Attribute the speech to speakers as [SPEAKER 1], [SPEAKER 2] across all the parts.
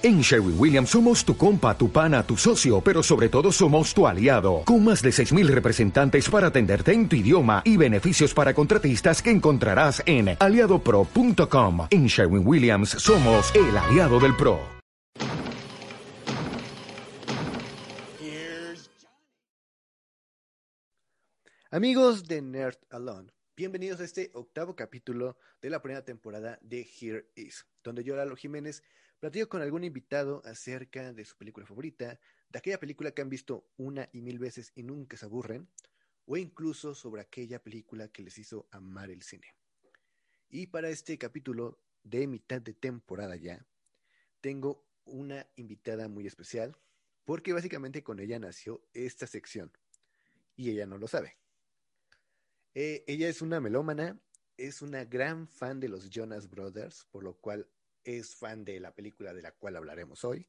[SPEAKER 1] En Sherwin Williams somos tu compa, tu pana, tu socio, pero sobre todo somos tu aliado, con más de 6.000 representantes para atenderte en tu idioma y beneficios para contratistas que encontrarás en aliadopro.com. En Sherwin Williams somos el aliado del PRO.
[SPEAKER 2] Amigos de Nerd Alone, bienvenidos a este octavo capítulo de la primera temporada de Here Is, donde yo, Lalo Jiménez, Platico con algún invitado acerca de su película favorita, de aquella película que han visto una y mil veces y nunca se aburren, o incluso sobre aquella película que les hizo amar el cine. Y para este capítulo de mitad de temporada ya, tengo una invitada muy especial, porque básicamente con ella nació esta sección, y ella no lo sabe. Eh, ella es una melómana, es una gran fan de los Jonas Brothers, por lo cual es fan de la película de la cual hablaremos hoy.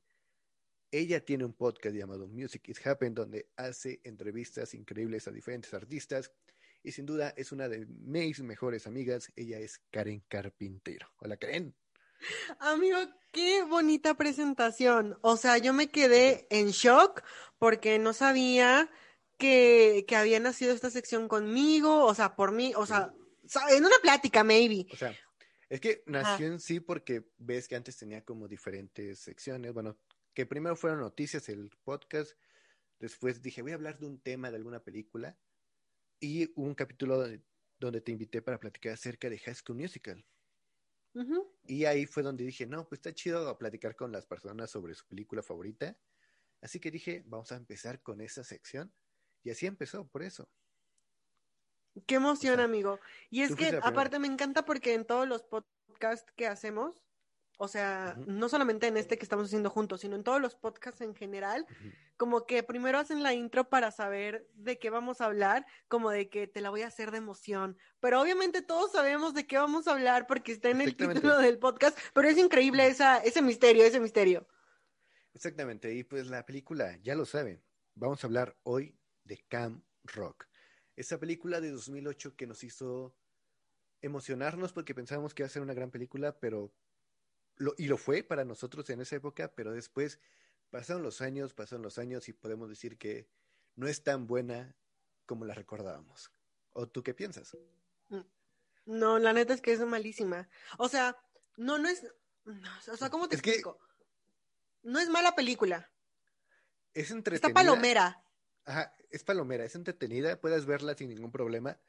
[SPEAKER 2] Ella tiene un podcast llamado Music Is Happen donde hace entrevistas increíbles a diferentes artistas y sin duda es una de mis mejores amigas. Ella es Karen Carpintero. Hola Karen.
[SPEAKER 3] Amigo, qué bonita presentación. O sea, yo me quedé en shock porque no sabía que, que había nacido esta sección conmigo, o sea, por mí, o sea, en una plática, maybe.
[SPEAKER 2] O sea, es que nació en sí porque ves que antes tenía como diferentes secciones. Bueno, que primero fueron noticias, el podcast. Después dije, voy a hablar de un tema de alguna película. Y un capítulo donde, te invité para platicar acerca de High School Musical. Y ahí fue donde dije, no, pues está chido platicar con las personas sobre su película favorita. Así que dije, vamos a empezar con esa sección. Y así empezó, por eso.
[SPEAKER 3] Qué emoción, amigo. Y es que aparte me encanta porque en todos los podcasts que hacemos, o sea, no solamente en este que estamos haciendo juntos, sino en todos los podcasts en general, como que primero hacen la intro para saber de qué vamos a hablar, como de que te la voy a hacer de emoción. Pero obviamente todos sabemos de qué vamos a hablar porque está en el título del podcast, pero es increíble esa, ese misterio, ese misterio.
[SPEAKER 2] Exactamente, y pues la película, ya lo saben, vamos a hablar hoy de Cam Rock. Esa película de 2008 que nos hizo emocionarnos porque pensábamos que iba a ser una gran película, pero lo, y lo fue para nosotros en esa época, pero después pasaron los años, pasaron los años y podemos decir que no es tan buena como la recordábamos. ¿O tú qué piensas?
[SPEAKER 3] Mm, no, la neta es que es malísima. O sea, no, no es. o sea, ¿cómo te explico? No es mala película.
[SPEAKER 2] Es entretenida.
[SPEAKER 3] Está palomera.
[SPEAKER 2] Ajá, es palomera, es entretenida, puedes verla sin ningún problema,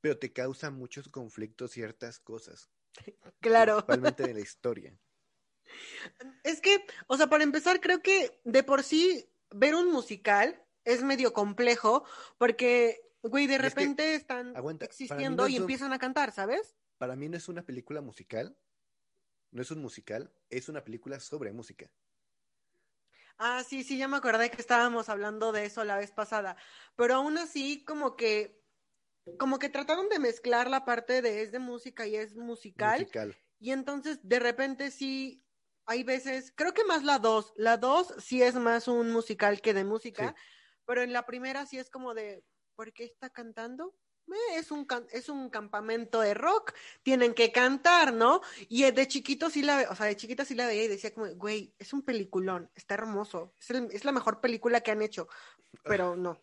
[SPEAKER 2] pero te causa muchos conflictos ciertas cosas.
[SPEAKER 3] Claro.
[SPEAKER 2] Principalmente de la historia.
[SPEAKER 3] Es que, o sea, para empezar, creo que de por sí ver un musical es medio complejo porque, güey, de repente están existiendo y empiezan a cantar, ¿sabes?
[SPEAKER 2] Para mí no es una película musical, no es un musical, es una película sobre música.
[SPEAKER 3] Ah, sí, sí, ya me acordé que estábamos hablando de eso la vez pasada, pero aún así como que como que trataron de mezclar la parte de es de música y es musical. musical. Y entonces de repente sí hay veces, creo que más la dos, la dos sí es más un musical que de música, pero en la primera sí es como de ¿por qué está cantando? Eh, es un, es un campamento de rock, tienen que cantar, ¿no? Y de chiquito sí la, o sea, de chiquita sí la veía y decía como, güey, es un peliculón, está hermoso, es, es la mejor película que han hecho, pero no.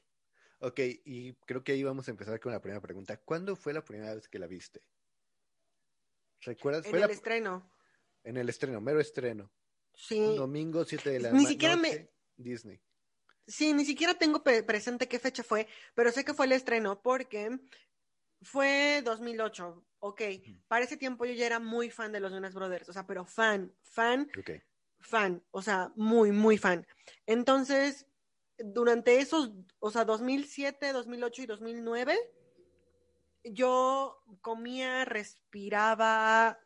[SPEAKER 2] Ok, y creo que ahí vamos a empezar con la primera pregunta. ¿Cuándo fue la primera vez que la viste? ¿Recuerdas?
[SPEAKER 3] En el estreno.
[SPEAKER 2] En el estreno, mero estreno.
[SPEAKER 3] Sí.
[SPEAKER 2] Un domingo, 7 de la
[SPEAKER 3] Ni siquiera me...
[SPEAKER 2] Disney.
[SPEAKER 3] Sí, ni siquiera tengo presente qué fecha fue, pero sé que fue el estreno porque fue 2008. Ok, para ese tiempo yo ya era muy fan de los Jonas Brothers, o sea, pero fan, fan, fan, o sea, muy, muy fan. Entonces, durante esos, o sea, 2007, 2008 y 2009, yo comía, respiraba,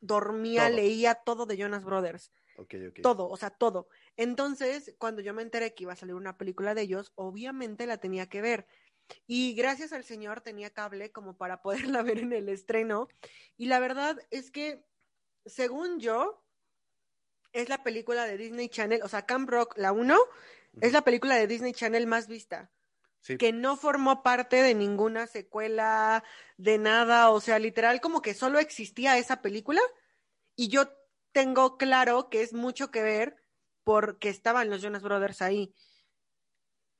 [SPEAKER 3] dormía, leía todo de Jonas Brothers. Todo, o sea, todo. Entonces, cuando yo me enteré que iba a salir una película de ellos, obviamente la tenía que ver. Y gracias al Señor tenía cable como para poderla ver en el estreno. Y la verdad es que, según yo, es la película de Disney Channel, o sea, Camp Rock, la 1, es la película de Disney Channel más vista. Que no formó parte de ninguna secuela, de nada, o sea, literal como que solo existía esa película y yo tengo claro que es mucho que ver porque estaban los Jonas Brothers ahí.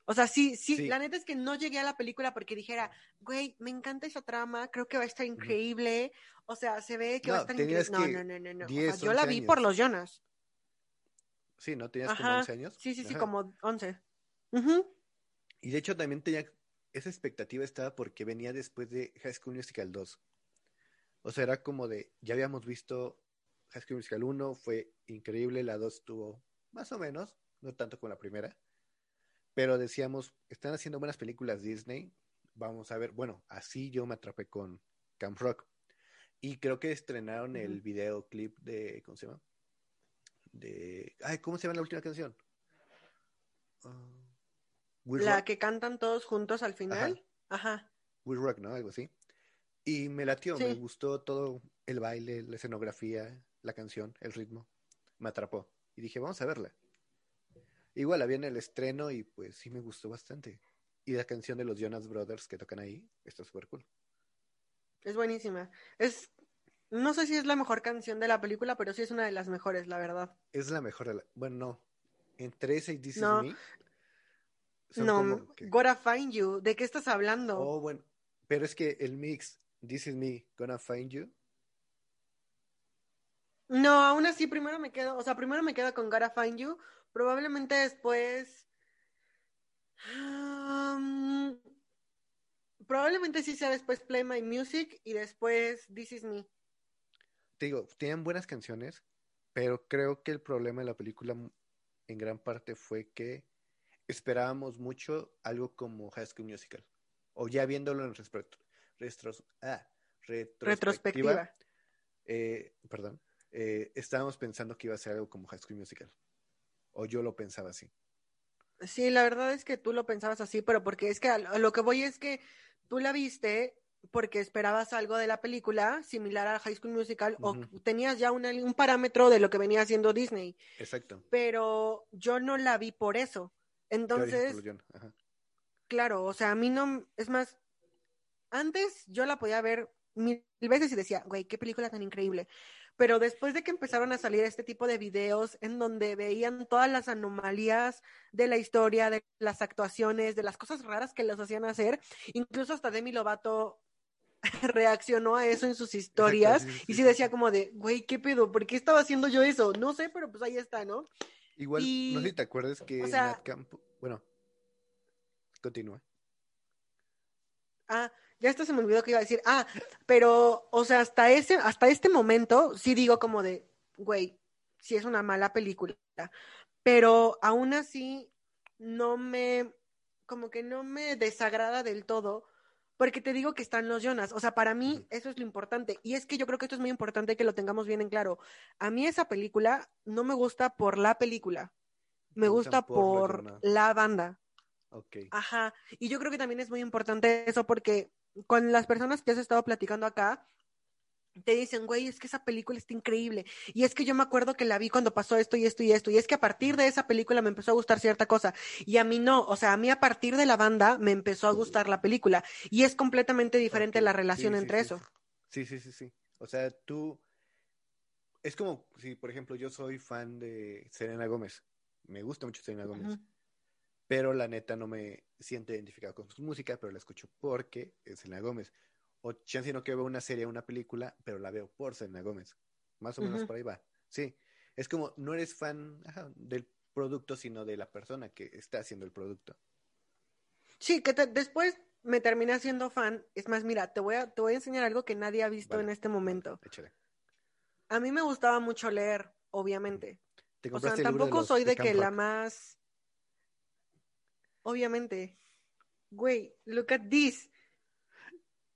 [SPEAKER 3] O sea, sí, sí,
[SPEAKER 2] Sí.
[SPEAKER 3] la neta es que no llegué a la película porque dijera, güey, me encanta esa trama, creo que va a estar increíble. O sea, se ve que va a estar increíble. No, no, no, no, no. O
[SPEAKER 2] 10,
[SPEAKER 3] sea, yo la
[SPEAKER 2] 11
[SPEAKER 3] vi
[SPEAKER 2] años.
[SPEAKER 3] por los Jonas.
[SPEAKER 2] Sí, ¿no? Tenías como
[SPEAKER 3] Ajá.
[SPEAKER 2] 11 años.
[SPEAKER 3] Sí, sí, sí, como 11. Ujú.
[SPEAKER 2] Y de hecho también tenía, esa expectativa estaba porque venía después de High School Musical 2. O sea, era como de, ya habíamos visto High School Musical 1, fue increíble, la 2 estuvo más o menos, no tanto como la primera. Pero decíamos, están haciendo buenas películas Disney, vamos a ver, bueno, así yo me atrapé con Camp Rock. Y creo que estrenaron el videoclip de, ¿cómo se llama? De, ay, ¿cómo se llama la última canción? Ah,
[SPEAKER 3] La
[SPEAKER 2] Rock.
[SPEAKER 3] que cantan todos juntos al final. Ajá.
[SPEAKER 2] We Rock, ¿no? Algo así. Y me latió, me gustó todo el baile, la escenografía, la canción, el ritmo. Me atrapó. Y dije, vamos a verla. Igual había en el estreno y pues sí me gustó bastante. Y la canción de los Jonas Brothers que tocan ahí está súper cool.
[SPEAKER 3] Es buenísima. Es, no sé si es la mejor canción de la película, pero sí es una de las mejores, la verdad.
[SPEAKER 2] Es la mejor de la... Bueno, no. Entre esa y This
[SPEAKER 3] No.
[SPEAKER 2] Is Me. son
[SPEAKER 3] no,
[SPEAKER 2] como que-
[SPEAKER 3] Gotta Find You. ¿De qué estás hablando?
[SPEAKER 2] Oh, bueno. Pero es que el mix, This Is Me, Gonna Find You.
[SPEAKER 3] No, aún así, primero me quedo, o sea, primero me quedo con Gotta Find You. Probablemente después. um, probablemente sí sea después Play My Music y después This Is Me.
[SPEAKER 2] te digo, tienen buenas canciones, pero creo que el problema de la película en gran parte fue que esperábamos mucho algo como High School Musical. O ya viéndolo en respro- restros- ah, retrospectiva,
[SPEAKER 3] Retrospectiva.
[SPEAKER 2] eh, perdón, eh, estábamos pensando que iba a ser algo como High School Musical. O yo lo pensaba así.
[SPEAKER 3] Sí, la verdad es que tú lo pensabas así, pero porque es que a lo que voy es que tú la viste porque esperabas algo de la película similar a High School Musical o tenías ya una- un parámetro de lo que venía haciendo Disney,
[SPEAKER 2] Exacto.
[SPEAKER 3] pero yo no la vi por eso. Entonces,
[SPEAKER 2] ajá.
[SPEAKER 3] claro, o sea, a mí no, es más, antes yo la podía ver mil veces y decía, güey, qué película tan increíble. Pero después de que empezaron a salir este tipo de videos en donde veían todas las anomalías de la historia, de las actuaciones, de las cosas raras que los hacían hacer, incluso hasta Demi Lovato reaccionó a eso en sus historias
[SPEAKER 2] sí, sí,
[SPEAKER 3] y
[SPEAKER 2] sí,
[SPEAKER 3] decía como de, güey, ¿qué pedo? ¿Por qué estaba haciendo yo eso? No sé, pero pues ahí está, ¿no?
[SPEAKER 2] Igual,
[SPEAKER 3] y-
[SPEAKER 2] no sé si te acuerdas que
[SPEAKER 3] o sea-
[SPEAKER 2] Nat Campo, bueno, continúa.
[SPEAKER 3] Ah, ya esto se me olvidó que iba a decir. Ah, pero, o sea, hasta ese, hasta este momento sí digo como de, güey, sí es una mala película. Pero aún así no me, como que no me desagrada del todo, porque te digo que están los Jonas. O sea, para mí eso es lo importante. Y es que yo creo que esto es muy importante que lo tengamos bien en claro. A mí esa película no me gusta por la película. Me gusta
[SPEAKER 2] por
[SPEAKER 3] la banda. Ajá, y yo creo que también es muy importante eso porque con las personas que has estado platicando acá, te dicen, güey, es que esa película está increíble. Y es que yo me acuerdo que la vi cuando pasó esto y esto y esto. Y es que a partir de esa película me empezó a gustar cierta cosa. Y a mí no, o sea, a mí a partir de la banda me empezó a gustar la película. Y es completamente diferente la relación
[SPEAKER 2] sí,
[SPEAKER 3] entre
[SPEAKER 2] sí.
[SPEAKER 3] eso.
[SPEAKER 2] Sí, sí, sí, sí. O sea, tú... Es como si, por ejemplo, yo soy fan de Selena Gómez. Me gusta mucho Selena Gómez. Pero la neta no me siento identificado con su música, pero la escucho porque es Selena Gómez. O chance no que veo una serie o una película, pero la veo por Selena Gómez. Más o menos por ahí va. Sí. Es como, no eres fan ajá, del producto, sino de la persona que está haciendo el producto.
[SPEAKER 3] Sí, que te- después me terminé haciendo fan. Es más, mira, te voy a, te voy a enseñar algo que nadie ha visto
[SPEAKER 2] Vale,
[SPEAKER 3] en este momento.
[SPEAKER 2] Échale.
[SPEAKER 3] A mí me gustaba mucho leer, obviamente.
[SPEAKER 2] ¿Te
[SPEAKER 3] O sea,
[SPEAKER 2] libro de
[SPEAKER 3] tampoco
[SPEAKER 2] los-
[SPEAKER 3] soy de, que la más. Obviamente. Güey, look at this.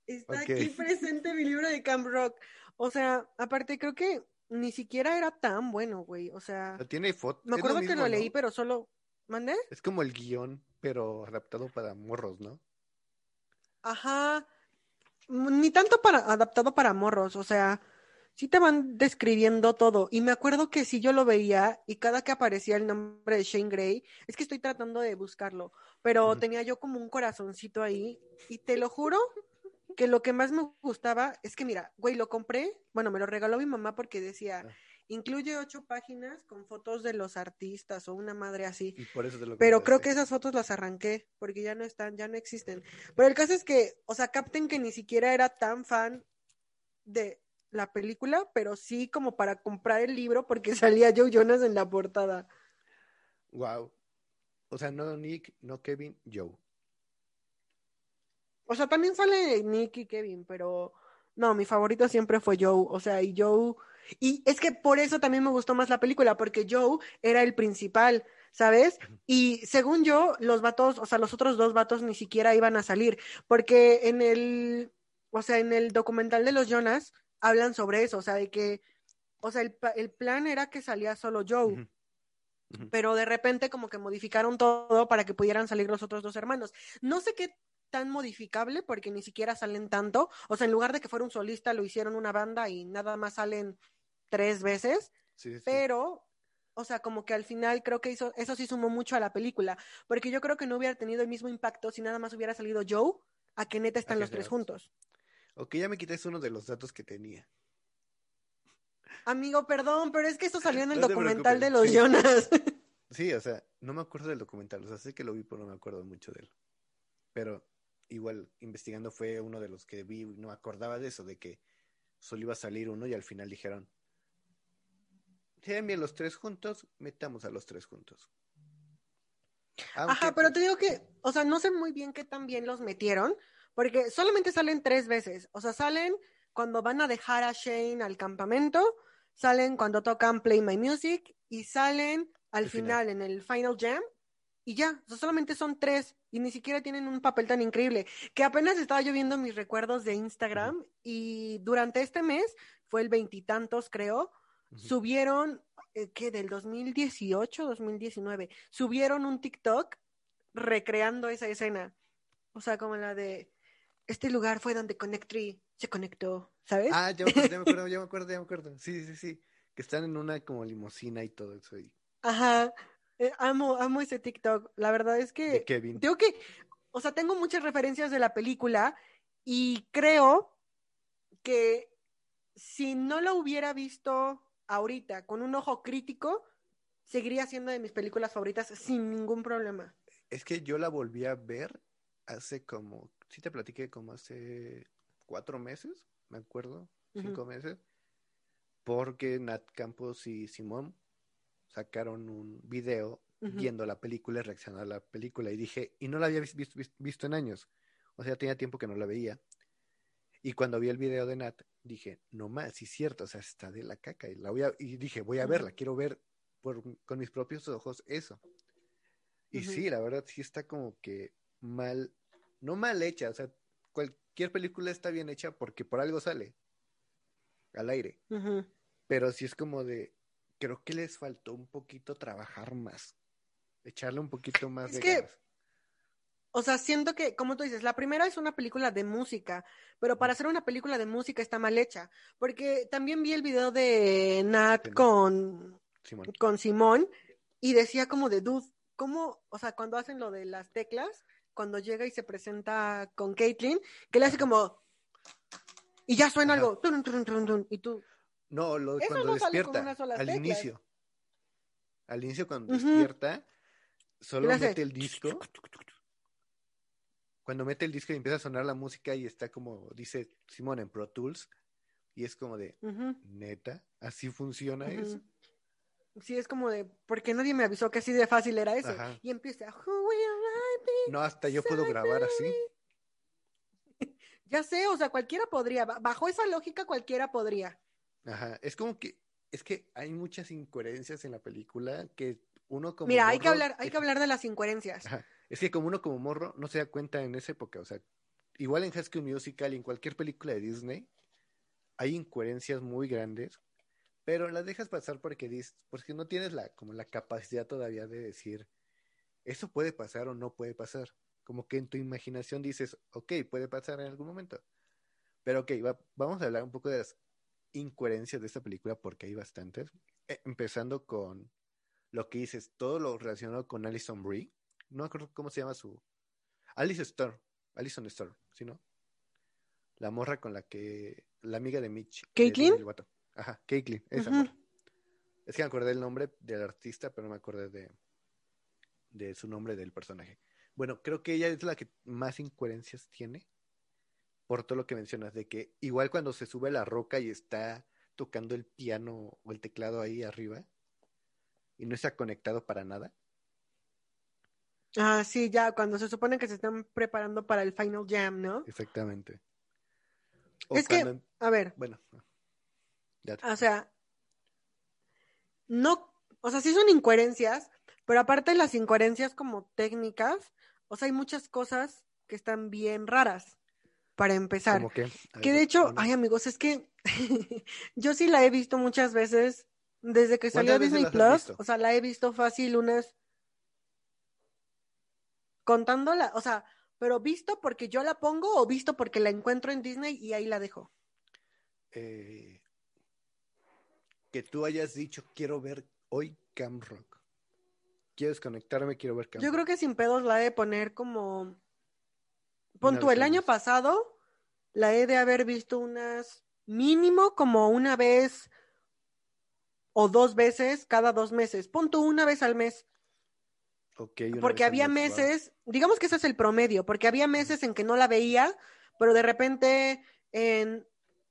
[SPEAKER 3] Está aquí presente mi libro de Camp Rock. O sea, aparte creo que ni siquiera era tan bueno, güey. O sea,
[SPEAKER 2] tiene fotos.
[SPEAKER 3] me acuerdo que lo leí, pero solo. ¿Mandé?
[SPEAKER 2] Es como el guion, pero adaptado para morros, ¿no?
[SPEAKER 3] Ajá. Ni tanto para adaptado para morros, o sea, sí te van describiendo todo. Y me acuerdo que si yo lo veía y cada que aparecía el nombre de Shane Gray, es que estoy tratando de buscarlo, pero tenía yo como un corazoncito ahí y te lo juro que lo que más me gustaba es que mira, güey, lo compré, bueno, me lo regaló mi mamá porque decía,
[SPEAKER 2] Ah.
[SPEAKER 3] incluye ocho páginas con fotos de los artistas o una madre así.
[SPEAKER 2] Y por eso te lo
[SPEAKER 3] Pero creo que esas fotos las arranqué porque ya no están, ya no existen. Pero el caso es que, o sea, capten que ni siquiera era tan fan de la película, pero sí como para comprar el libro porque salía Joe Jonas en la portada.
[SPEAKER 2] Wow. O sea, no Nick, no Kevin, Joe.
[SPEAKER 3] O sea, también sale Nick y Kevin, pero no, mi favorito siempre fue Joe. O sea, y Joe. Y es que por eso también me gustó más la película, porque Joe era el principal, ¿sabes? Y según yo, los vatos, o sea, los otros dos vatos ni siquiera iban a salir, porque en el, o sea, en el documental de los Jonas hablan sobre eso, o sea, de que, o sea, el, el plan era que salía solo Joe. Pero de repente como que modificaron todo para que pudieran salir los otros dos hermanos. No sé qué tan modificable porque ni siquiera salen tanto, o sea, en lugar de que fuera un solista lo hicieron una banda y nada más salen tres veces,
[SPEAKER 2] Sí, sí.
[SPEAKER 3] pero, o sea, como que al final creo que hizo, eso sí sumó mucho a la película, porque yo creo que no hubiera tenido el mismo impacto si nada más hubiera salido Joe a que neta están los tres juntos.
[SPEAKER 2] Ok, ya me quites uno de los datos que tenía.
[SPEAKER 3] Amigo, perdón, pero es que eso salió en el
[SPEAKER 2] No
[SPEAKER 3] documental de los
[SPEAKER 2] sí.
[SPEAKER 3] Jonas.
[SPEAKER 2] Sí, o sea, no me acuerdo del documental. O sea, sé que lo vi, pero no me acuerdo mucho de él. Pero igual, investigando fue uno de los que vi, no me acordaba de eso, de que solo iba a salir uno y al final dijeron, si bien los tres juntos, metamos a los tres juntos. Aunque,
[SPEAKER 3] Ajá, pero
[SPEAKER 2] pues,
[SPEAKER 3] te digo que, o sea, no sé muy bien qué tan bien los metieron, porque solamente salen tres veces. O sea, salen cuando van a dejar a Shane al campamento, salen cuando tocan Play My Music y salen al
[SPEAKER 2] Al
[SPEAKER 3] final, en el Final Jam. Y ya, o sea, solamente son tres y ni siquiera tienen un papel tan increíble. Que apenas estaba yo viendo mis recuerdos de Instagram y durante este mes, fue el veintitantos creo, subieron, eh, ¿qué? Del 2018, 2019, subieron un TikTok recreando esa escena. O sea, como la de, este lugar fue donde Connect Tree se conectó, ¿sabes?
[SPEAKER 2] Ah, ya me acuerdo, ya me acuerdo, ya me acuerdo, ya me acuerdo. Sí, sí, sí. Que están en una como limusina y todo eso. Y
[SPEAKER 3] Ajá. Eh, amo, amo ese TikTok. La verdad es que,
[SPEAKER 2] de Kevin.
[SPEAKER 3] digo que, o sea, tengo muchas referencias de la película y creo que si no lo hubiera visto ahorita con un ojo crítico, seguiría siendo de mis películas favoritas sin ningún problema.
[SPEAKER 2] Es que yo la volví a ver hace como, sí te platiqué como hace cuatro meses, me acuerdo, cinco meses, porque Nat Campos y Simón sacaron un video
[SPEAKER 3] Ujú.
[SPEAKER 2] viendo la película y reaccionando a la película y dije, y no la había vis- vis- vis- visto en años, o sea, tenía tiempo que no la veía. Y cuando vi el video de Nat, dije, no más, sí es cierto, o sea, está de la caca. Y, la voy a, y dije, voy a
[SPEAKER 3] Ujú.
[SPEAKER 2] verla, quiero ver por, con mis propios ojos eso. Y sí, la verdad sí está como que mal, no mal hecha, o sea, cualquier película está bien hecha porque por algo sale al aire. Pero sí es como de, creo que les faltó un poquito trabajar más, echarle un poquito más
[SPEAKER 3] Es
[SPEAKER 2] de
[SPEAKER 3] que-
[SPEAKER 2] ganas.
[SPEAKER 3] O sea, siento que, como tú dices, la primera es una película de música, pero para hacer una película de música está mal hecha, porque también vi el video de Nat
[SPEAKER 2] De Nat.
[SPEAKER 3] con,
[SPEAKER 2] Simón.
[SPEAKER 3] con Simón y decía como de dude, ¿cómo? O sea, cuando hacen lo de las teclas, cuando llega y se presenta con Caitlyn, que le hace como y ya suena
[SPEAKER 2] Ajá.
[SPEAKER 3] algo, tun, tun, tun, tun, y tú,
[SPEAKER 2] No, lo,
[SPEAKER 3] Eso
[SPEAKER 2] cuando
[SPEAKER 3] no sale con
[SPEAKER 2] despierta,
[SPEAKER 3] una sola
[SPEAKER 2] al inicio. Al inicio cuando despierta, solo mete el disco. Cuando mete el disco y empieza a sonar la música y está como, dice Simón en Pro Tools, y es como de, neta, así funciona eso.
[SPEAKER 3] Sí, es como de, porque nadie me avisó que así de fácil era eso.
[SPEAKER 2] Ajá.
[SPEAKER 3] Y empieza, Who will?
[SPEAKER 2] No, hasta yo puedo grabar así.
[SPEAKER 3] Ya sé, o sea, cualquiera podría, ba- bajo esa lógica cualquiera podría.
[SPEAKER 2] Ajá, es como que, es que hay muchas incoherencias en la película que uno como
[SPEAKER 3] Mira, hay que hablar, hay que hablar de las incoherencias.
[SPEAKER 2] Ajá. Es que como uno como morro no se da cuenta en esa época, o sea, igual en School Musical y en cualquier película de Disney hay incoherencias muy grandes, pero las dejas pasar porque porque no tienes la como la capacidad todavía de decir eso puede pasar o no puede pasar. Como que en tu imaginación dices, ok, puede pasar en algún momento. Pero ok, va- vamos a hablar un poco de las incoherencias de esta película porque hay bastantes. Eh, empezando con lo que dices, todo lo relacionado con Alison Brie. No me acuerdo cómo se llama su. Alice Storr. Alison Storr, ¿sí no? La morra con la que. La amiga de Mitch. Lovato. Ajá, Caitlyn, esa morra. Es que me acordé del nombre del artista, pero no me acordé de, de su nombre del personaje. Bueno, creo que ella es la que más incoherencias tiene por todo lo que mencionas, de que igual cuando se sube a la roca y está tocando el piano o el teclado ahí arriba y no está conectado para nada.
[SPEAKER 3] Ah, sí, ya, cuando se supone que se están preparando para el Final Jam, ¿no?
[SPEAKER 2] Exactamente.
[SPEAKER 3] O es que, a ver.
[SPEAKER 2] Bueno.
[SPEAKER 3] O sea, no, o sea, sí son incoherencias, pero aparte de las incoherencias como técnicas, o sea, hay muchas cosas que están bien raras, para empezar.
[SPEAKER 2] Que
[SPEAKER 3] de hecho, ay amigos, es que yo sí la he visto muchas veces desde que salió Disney Plus, o sea, la he visto fácil unas contándola, o sea, pero visto porque yo la pongo o visto porque la encuentro en Disney y ahí la dejo.
[SPEAKER 2] Eh, que tú hayas dicho, quiero ver hoy Cam Rock. Quiero desconectarme, quiero ver
[SPEAKER 3] Yo creo que sin pedos la he de poner como... Pon tú, el año pasado la he de haber visto unas mínimo como una vez o dos veces cada dos meses. Pon tú una vez al mes. Porque había meses, digamos que ese es el promedio, porque había meses en que no la veía, pero de repente en,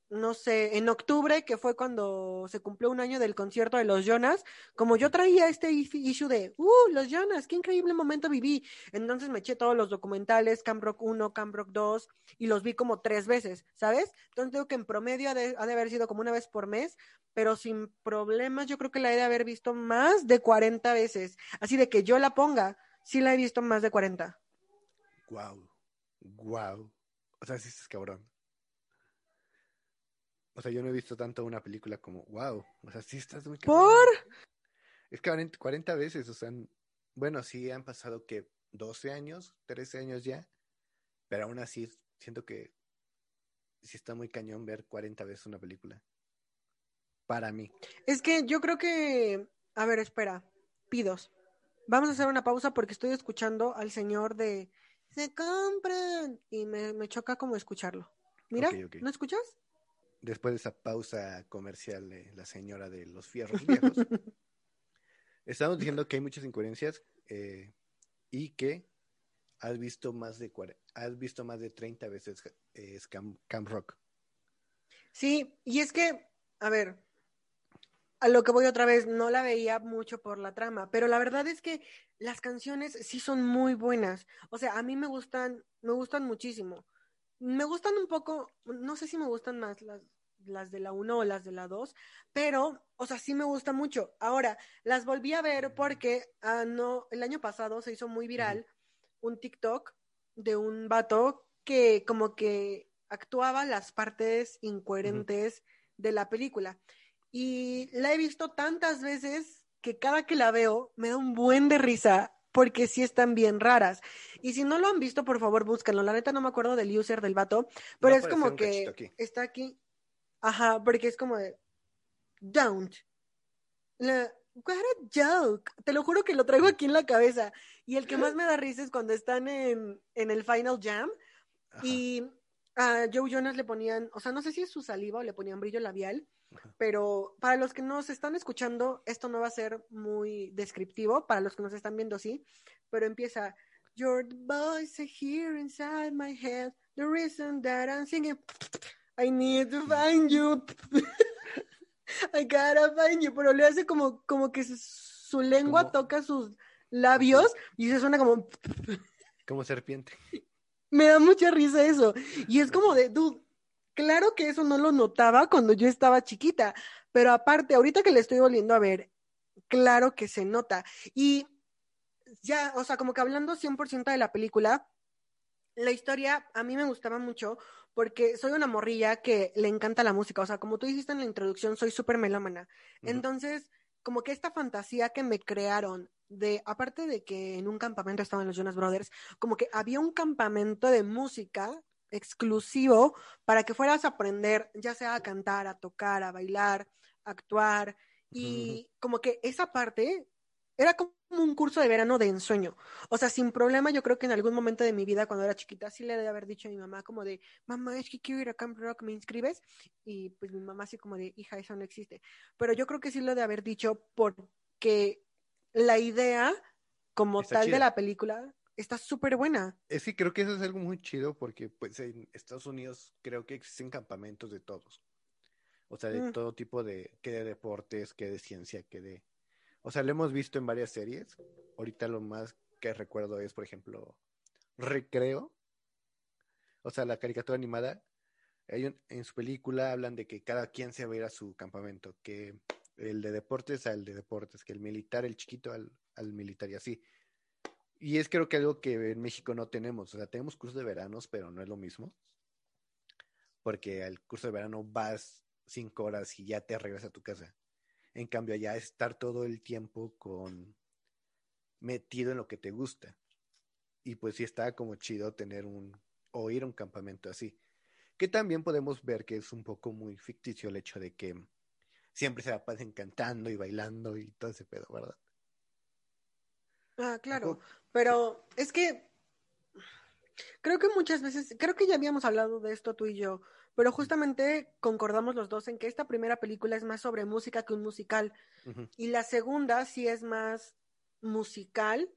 [SPEAKER 3] no sé, en octubre, que fue cuando se cumplió un año del concierto de los Jonas, como yo traía este issue de, uh, los Jonas, qué increíble momento viví. Entonces me eché todos los documentales, Camp Rock 1, Camp Rock 2, y los vi como tres veces, ¿sabes? Entonces digo que en promedio ha de, ha de haber sido como una vez por mes, pero sin problemas, yo creo que la he de haber visto más de 40 veces. Así de que yo la ponga, sí la he visto más de 40.
[SPEAKER 2] Wow, wow. O sea, sí es cabrón. O sea, yo no he visto tanto una película como, wow, o sea, sí estás muy...
[SPEAKER 3] ¿Por?
[SPEAKER 2] Es que 40 veces, o sea, bueno, sí han pasado que 12 años, 13 años ya, pero aún así siento que sí está muy cañón ver 40 veces una película. Para mí.
[SPEAKER 3] Es que yo creo que, a ver, espera, pidos. Vamos a hacer una pausa porque estoy escuchando al señor de se compran y me, choca como escucharlo. Mira, ¿no escuchas?
[SPEAKER 2] Después de esa pausa comercial de la señora de los fierros viejos, estamos diciendo que hay muchas incoherencias eh, y que has visto más de has visto más de 30 veces eh, Camp Rock.
[SPEAKER 3] Sí, y es que, a ver, a lo que voy otra vez, no la veía mucho por la trama, pero la verdad es que las canciones sí son muy buenas. O sea, a mí me gustan, me gustan muchísimo. Me gustan un poco, no sé si me gustan más las, las de la 1 o las de la 2, pero, o sea, sí me gusta mucho. Ahora, las volví a ver porque ah, no, el año pasado se hizo muy viral un TikTok de un vato que como que actuaba las partes incoherentes de la película. Y la he visto tantas veces que cada que la veo me da un buen de risa porque sí están bien raras. Y si no lo han visto, por favor, búscanlo. La neta no me acuerdo del user del vato, pero es como que está aquí. Ajá, porque es como de don't. what a joke. Te lo juro que lo traigo aquí en la cabeza. Y el que más me da risa es cuando están en, en el Final Jam y a Joe Jonas le ponían, o sea, no sé si es su saliva o le ponían brillo labial, pero para los que nos están escuchando, esto no va a ser muy descriptivo, para los que nos están viendo sí, pero empieza, Your voice here inside my head, the reason that I'm singing, I need to find you, I gotta find you, pero le hace como, como que su lengua toca sus labios y se suena como...
[SPEAKER 2] Como serpiente.
[SPEAKER 3] Me da mucha risa eso. Y es como de, dude, Claro que eso no lo notaba cuando yo estaba chiquita, pero aparte, ahorita que le estoy volviendo a ver, claro que se nota. Y ya, o sea, como que hablando 100% de la película, la historia a mí me gustaba mucho porque soy una morrilla que le encanta la música. O sea, como tú dijiste en la introducción, soy súper melómana. Entonces, como que esta fantasía que me crearon de, aparte de que en un campamento estaban los Jonas Brothers, como que había un campamento de música exclusivo para que fueras a aprender, ya sea a cantar, a tocar, a bailar, a actuar. Y como que esa parte era como un curso de verano de ensueño. O sea, sin problema, yo creo que en algún momento de mi vida, cuando era chiquita, sí le de haber dicho a mi mamá como de, mamá, es que quiero ir a Camp Rock, ¿me inscribes? Y pues mi mamá así como de, hija, eso no existe. Pero yo creo que sí lo de haber dicho porque la idea como
[SPEAKER 2] Está
[SPEAKER 3] tal
[SPEAKER 2] chida.
[SPEAKER 3] de la película está súper buena.
[SPEAKER 2] Es que creo que eso es algo muy chido porque pues en Estados Unidos creo que existen campamentos de todos. O sea, de
[SPEAKER 3] Mm.
[SPEAKER 2] todo tipo de, que de deportes, que de ciencia, que de... O sea, lo hemos visto en varias series. Ahorita lo más que recuerdo es, por ejemplo, Recreo. O sea, la caricatura animada. En su película hablan de que cada quien se va a ir a su campamento, que el de deportes al de deportes, que el militar, el chiquito al, al militar y así. Y es creo que algo que en México no tenemos. O sea, tenemos cursos de veranos, pero no es lo mismo. Porque al curso de verano vas cinco horas y ya te regresas a tu casa. En cambio, allá estar todo el tiempo con metido en lo que te gusta. Y pues sí está como chido tener un o ir a un campamento así. Que también podemos ver que es un poco muy ficticio el hecho de que siempre se la pasen cantando y bailando y todo ese pedo, ¿verdad?
[SPEAKER 3] Ah, claro. Pero es que creo que muchas veces, creo que ya habíamos hablado de esto tú y yo, pero justamente concordamos los dos en que esta primera película es más sobre música que un musical y la segunda sí es más musical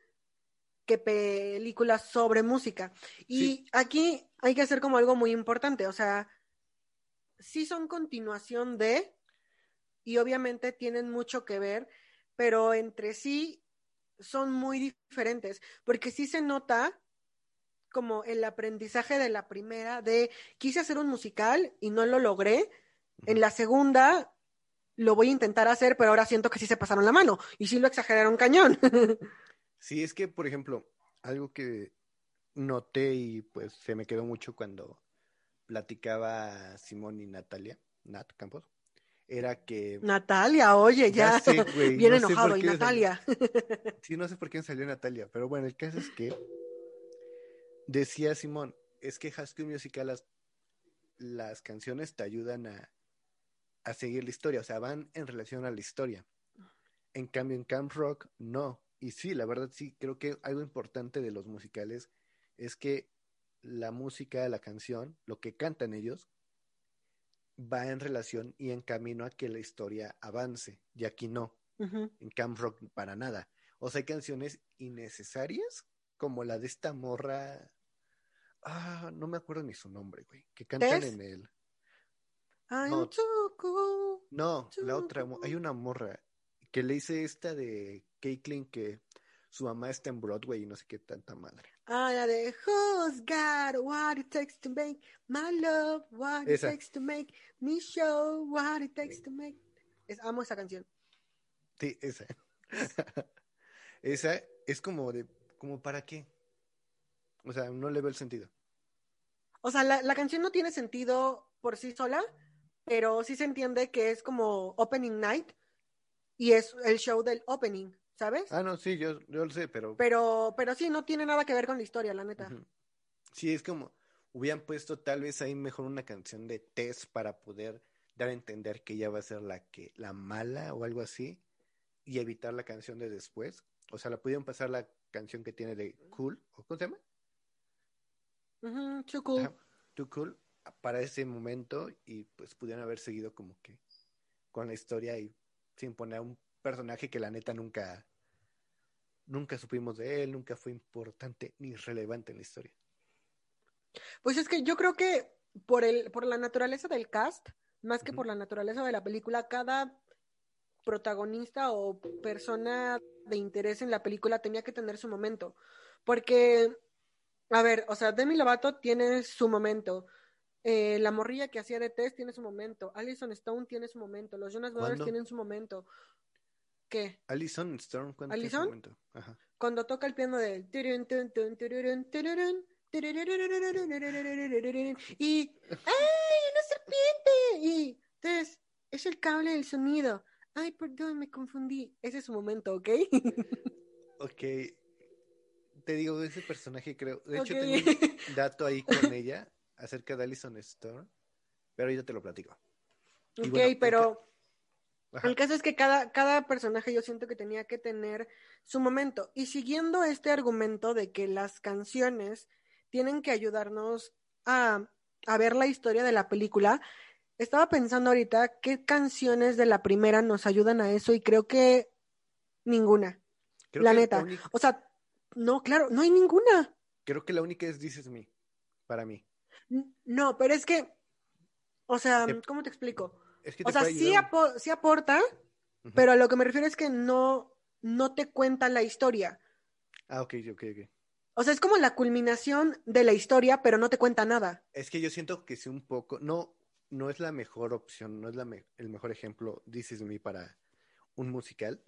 [SPEAKER 3] que película sobre música. Y
[SPEAKER 2] Sí.
[SPEAKER 3] aquí hay que hacer como algo muy importante, o sea, sí son continuación de, y obviamente tienen mucho que ver, pero entre sí son muy diferentes, porque sí se nota como el aprendizaje de la primera, de quise hacer un musical y no lo logré, en la segunda lo voy a intentar hacer, pero ahora siento que sí se pasaron la mano y sí lo exageraron cañón.
[SPEAKER 2] Sí, es que, por ejemplo, algo que noté y pues se me quedó mucho cuando platicaba Simón y Natalia, Nat Campos, era que
[SPEAKER 3] Natalia, oye, ya,
[SPEAKER 2] Ya sé,
[SPEAKER 3] bien
[SPEAKER 2] no
[SPEAKER 3] enojado y Natalia.
[SPEAKER 2] sí, no sé por qué salió Natalia, pero bueno, el caso es que decía Simón, es que High School Musical las, las canciones te ayudan a, a seguir la historia, o sea, van en relación a la historia. En cambio, en Camp Rock, no. Y sí, la verdad sí, creo que algo importante de los musicales es que la música, la canción, lo que cantan ellos, va en relación y en camino a que la historia avance. Y aquí no, en Camp Rock para nada. O sea, hay canciones innecesarias, como la de esta morra. Ah, no me acuerdo ni su nombre, güey. Que cantan
[SPEAKER 3] ¿Tess?
[SPEAKER 2] en el. No.
[SPEAKER 3] cool.
[SPEAKER 2] No, la otra. Hay una morra que le hice esta de Caitlyn que su mamá está en Broadway y no sé qué tanta madre.
[SPEAKER 3] Ah, la de Who's got what it takes to make my love, what it takes to make me show, what it takes to make. Es, amo esa canción.
[SPEAKER 2] Sí, esa. esa es como de. ¿Como para qué? O sea, no le veo el sentido.
[SPEAKER 3] O sea, la, la canción no tiene sentido por sí sola, pero sí se entiende que es como opening night y es el show del opening, ¿sabes?
[SPEAKER 2] Ah, no, sí, yo, yo lo sé, pero.
[SPEAKER 3] Pero, pero sí, no tiene nada que ver con la historia, la neta.
[SPEAKER 2] Sí, es como hubieran puesto tal vez ahí mejor una canción de Tess para poder dar a entender que ella va a ser la que la mala o algo así y evitar la canción de después. O sea, la pudieron pasar la canción que tiene de Cool, ¿o cómo se llama?
[SPEAKER 3] Ujú, too cool.
[SPEAKER 2] Ajá, Too Cool para ese momento y pues pudieron haber seguido como que con la historia y sin poner un personaje que la neta nunca nunca supimos de él, nunca fue importante ni relevante en la historia.
[SPEAKER 3] Pues es que yo creo que por el, por la naturaleza del cast, más que por la naturaleza de la película, cada protagonista o persona de interés en la película tenía que tener su momento. Porque, a ver, o sea, Demi Lovato tiene su momento. Eh, la morrilla que hacía de Tess tiene su momento. Alison Stone tiene su momento. Los Jonas Brothers
[SPEAKER 2] ¿Cuándo?
[SPEAKER 3] tienen su momento. ¿Qué?
[SPEAKER 2] Alison Storm cuando
[SPEAKER 3] Alison?
[SPEAKER 2] Ajá.
[SPEAKER 3] Cuando toca el piano de y ¡ay, una serpiente! Y entonces es el cable del sonido. Ay, perdón, me confundí. Ese es su momento, ¿ok?
[SPEAKER 2] ok. Te digo, ese personaje creo. De hecho, tengo un dato ahí con ella acerca de Alison Storm, pero yo te lo platico.
[SPEAKER 3] Ok, pero
[SPEAKER 2] Ajá.
[SPEAKER 3] el caso es que cada, cada personaje yo siento que tenía que tener su momento. Y siguiendo este argumento de que las canciones tienen que ayudarnos a, a ver la historia de la película, estaba pensando ahorita qué canciones de la primera nos ayudan a eso y creo que ninguna.
[SPEAKER 2] Creo
[SPEAKER 3] la
[SPEAKER 2] que
[SPEAKER 3] neta.
[SPEAKER 2] única-
[SPEAKER 3] O sea, no, claro, no hay ninguna.
[SPEAKER 2] creo que la única es Is Me, para mí.
[SPEAKER 3] No, pero es que, o sea, ¿cómo te explico?
[SPEAKER 2] Es que
[SPEAKER 3] O sea, sí, aporta, pero a lo que me refiero es que no, no te cuenta la historia.
[SPEAKER 2] Ah, ok, ok, ok.
[SPEAKER 3] O sea, es como la culminación de la historia, pero no te cuenta nada.
[SPEAKER 2] Es que yo siento que sí un poco, no, no es la mejor opción, no es la me- el mejor ejemplo, Is Me para un musical,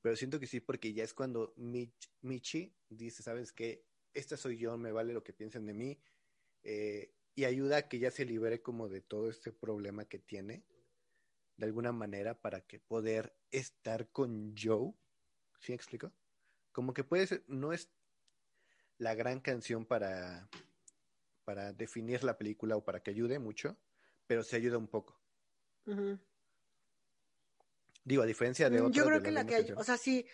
[SPEAKER 2] pero siento que sí porque ya es cuando Mich- Michi dice, ¿sabes qué? Esta soy yo, me vale lo que piensen de mí, eh, y ayuda a que ya se libere como de todo este problema que tiene, de alguna manera, para que poder estar con Joe, ¿sí me explico? Como que puede ser, no es la gran canción para para definir la película o para que ayude mucho, pero se ayuda un poco. Digo, a diferencia de
[SPEAKER 3] Mm,
[SPEAKER 2] otras
[SPEAKER 3] Yo creo que la que, hay- o sea, sí,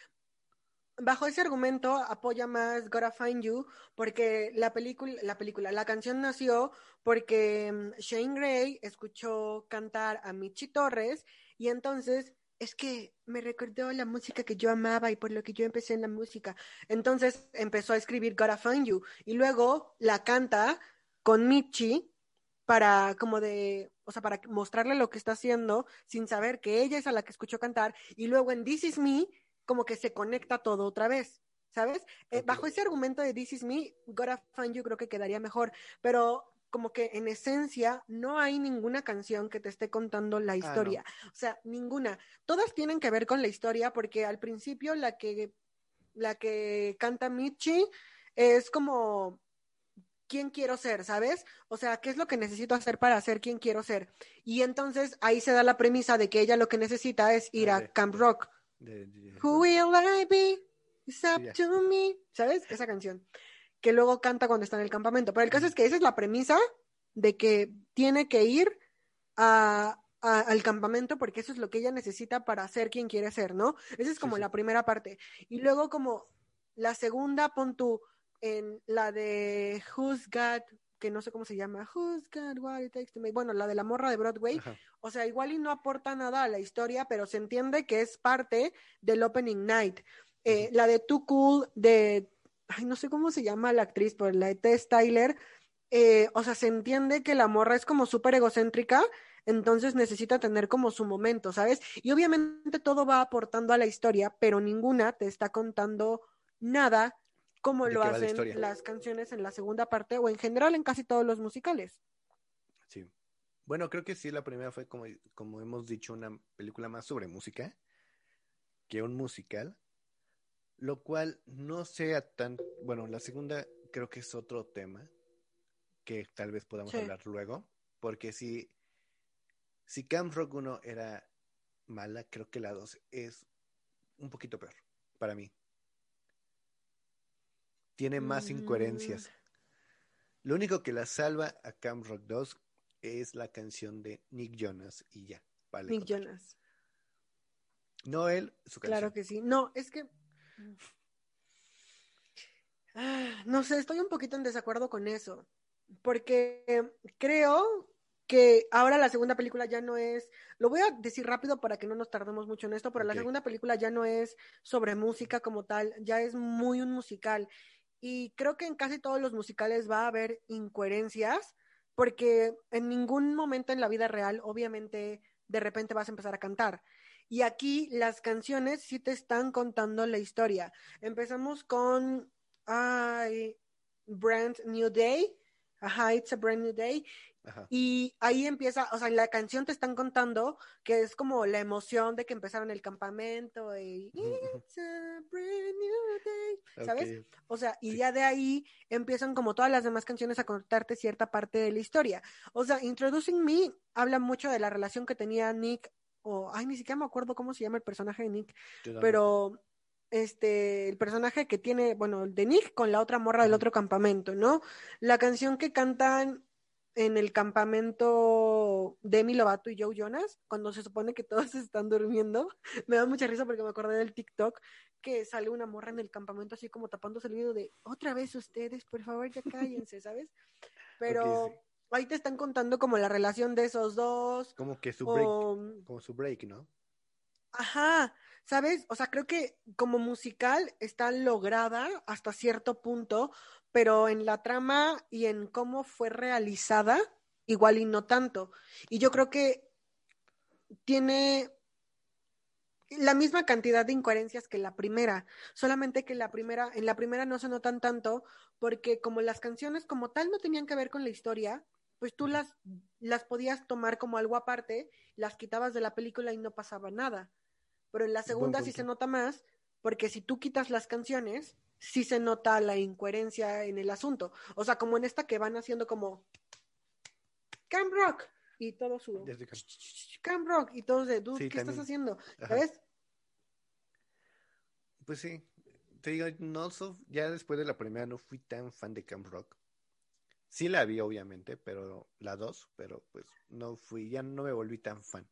[SPEAKER 3] bajo ese argumento apoya más Gotta Find You, porque la película, la canción nació porque mm, Shane Gray escuchó cantar a Michi Torres y entonces es que me recordó la música que yo amaba y por lo que yo empecé en la música. Entonces empezó a escribir Gotta Find You y luego la canta con Michi para como de, o sea, para mostrarle lo que está haciendo sin saber que ella es a la que escuchó cantar y luego en This Is Me como que se conecta todo otra vez, ¿sabes? Eh, bajo ese argumento de This Is Me, Gotta Find You creo que quedaría mejor, pero como que en esencia no hay ninguna canción que te esté contando la historia, o sea, ninguna. Todas tienen que ver con la historia porque al principio la que la que canta Michi es como quién quiero ser, ¿sabes? O sea, ¿qué es lo que necesito hacer para ser quien quiero ser? Y entonces ahí se da la premisa de que ella lo que necesita es ir
[SPEAKER 2] Ah,
[SPEAKER 3] a Camp Rock.
[SPEAKER 2] De- de-
[SPEAKER 3] Who will I be? It's up to me. ¿Sabes? Esa canción. Que luego canta cuando está en el campamento. Pero el caso es que esa es la premisa de que tiene que ir a, a- al campamento porque eso es lo que ella necesita para ser quien quiere ser, ¿no? Esa es
[SPEAKER 2] Sí,
[SPEAKER 3] como
[SPEAKER 2] sí.
[SPEAKER 3] la primera parte. Y luego como la segunda, pon tú en la de Who's Got, que no sé cómo se llama, Who's Got What It Takes to Make, bueno, la de la morra de Broadway,
[SPEAKER 2] Ajá.
[SPEAKER 3] o sea, igual y no aporta nada a la historia, pero se entiende que es parte del opening night. Eh, La de Too Cool, de, ay, no sé cómo se llama la actriz, pero la de Tess Tyler, eh, o sea, se entiende que la morra es como súper egocéntrica, entonces necesita tener como su momento, ¿sabes? Y obviamente todo va aportando a la historia, pero ninguna te está contando nada como
[SPEAKER 2] ¿De
[SPEAKER 3] lo
[SPEAKER 2] la
[SPEAKER 3] hacen las canciones en la segunda parte o en general en casi todos los musicales.
[SPEAKER 2] Sí. Bueno, creo que sí, la primera fue como, como hemos dicho, una película más sobre música que un musical, lo cual no sea tan, bueno, la segunda creo que es otro tema que tal vez podamos
[SPEAKER 3] Sí.
[SPEAKER 2] hablar luego, porque si, si Camp Rock 1 era mala, creo que la 2 es un poquito peor para mí. Tiene más
[SPEAKER 3] Mm.
[SPEAKER 2] incoherencias. Lo único que la salva a Camp Rock 2 es la canción de Nick Jonas y ya. Vale,
[SPEAKER 3] Nick
[SPEAKER 2] contar.
[SPEAKER 3] Jonas.
[SPEAKER 2] No él, su canción.
[SPEAKER 3] Claro que sí. No, es que. Ah, No sé, estoy un poquito en desacuerdo con eso. Porque creo que ahora la segunda película ya no es. Lo voy a decir rápido para que no nos tardemos mucho en esto, pero la segunda película ya no es sobre música como tal, ya es muy un musical. Y creo que en casi todos los musicales va a haber incoherencias, porque en ningún momento en la vida real, obviamente, de repente vas a empezar a cantar. Y aquí las canciones sí te están contando la historia. Empezamos con ay, Brand New Day. Ajá, It's a Brand New Day.
[SPEAKER 2] Ajá.
[SPEAKER 3] Y ahí empieza, o sea, en la canción te están contando que es como la emoción de que empezaron el campamento y. It's a brand new day, ¿sabes? O sea, y
[SPEAKER 2] Sí.
[SPEAKER 3] ya de ahí empiezan como todas las demás canciones a contarte cierta parte de la historia. O sea, Introducing Me habla mucho de la relación que tenía Nick, o, ay, ni siquiera me acuerdo cómo se llama el personaje de Nick, pero este, el personaje que tiene, bueno, el de Nick con la otra morra del otro campamento, ¿no? La canción que cantan en el campamento Demi Lovato y Joe Jonas, cuando se supone que todos están durmiendo, me da mucha risa porque me acordé del TikTok que sale una morra en el campamento así como tapándose el video de otra vez ustedes, por favor, ya cállense, ¿sabes? Pero
[SPEAKER 2] sí.
[SPEAKER 3] ahí te están contando como la relación de esos dos.
[SPEAKER 2] Como que su break,
[SPEAKER 3] o-
[SPEAKER 2] como su break, ¿no?
[SPEAKER 3] Ajá, ¿sabes? O sea, creo que como musical está lograda hasta cierto punto, pero en la trama y en cómo fue realizada, igual y no tanto. Y yo creo que tiene la misma cantidad de incoherencias que la primera, solamente que la primera, en la primera no se notan tanto, porque como las canciones como tal no tenían que ver con la historia, pues tú las, las podías tomar como algo aparte, las quitabas de la película y no pasaba nada. Pero en la segunda sí se nota más, porque si tú quitas las canciones, sí se nota la incoherencia en el asunto. O sea, como en esta que van haciendo como Camp Rock y todo su
[SPEAKER 2] Desde que-
[SPEAKER 3] Camp Rock y todos de, dude,
[SPEAKER 2] Sí,
[SPEAKER 3] ¿qué estás haciendo? ¿Sabes?
[SPEAKER 2] Pues sí, te digo, no so- ya después de la primera no fui tan fan de Camp Rock. Sí la vi, obviamente, pero la dos, pero pues no fui, ya no me volví tan fan.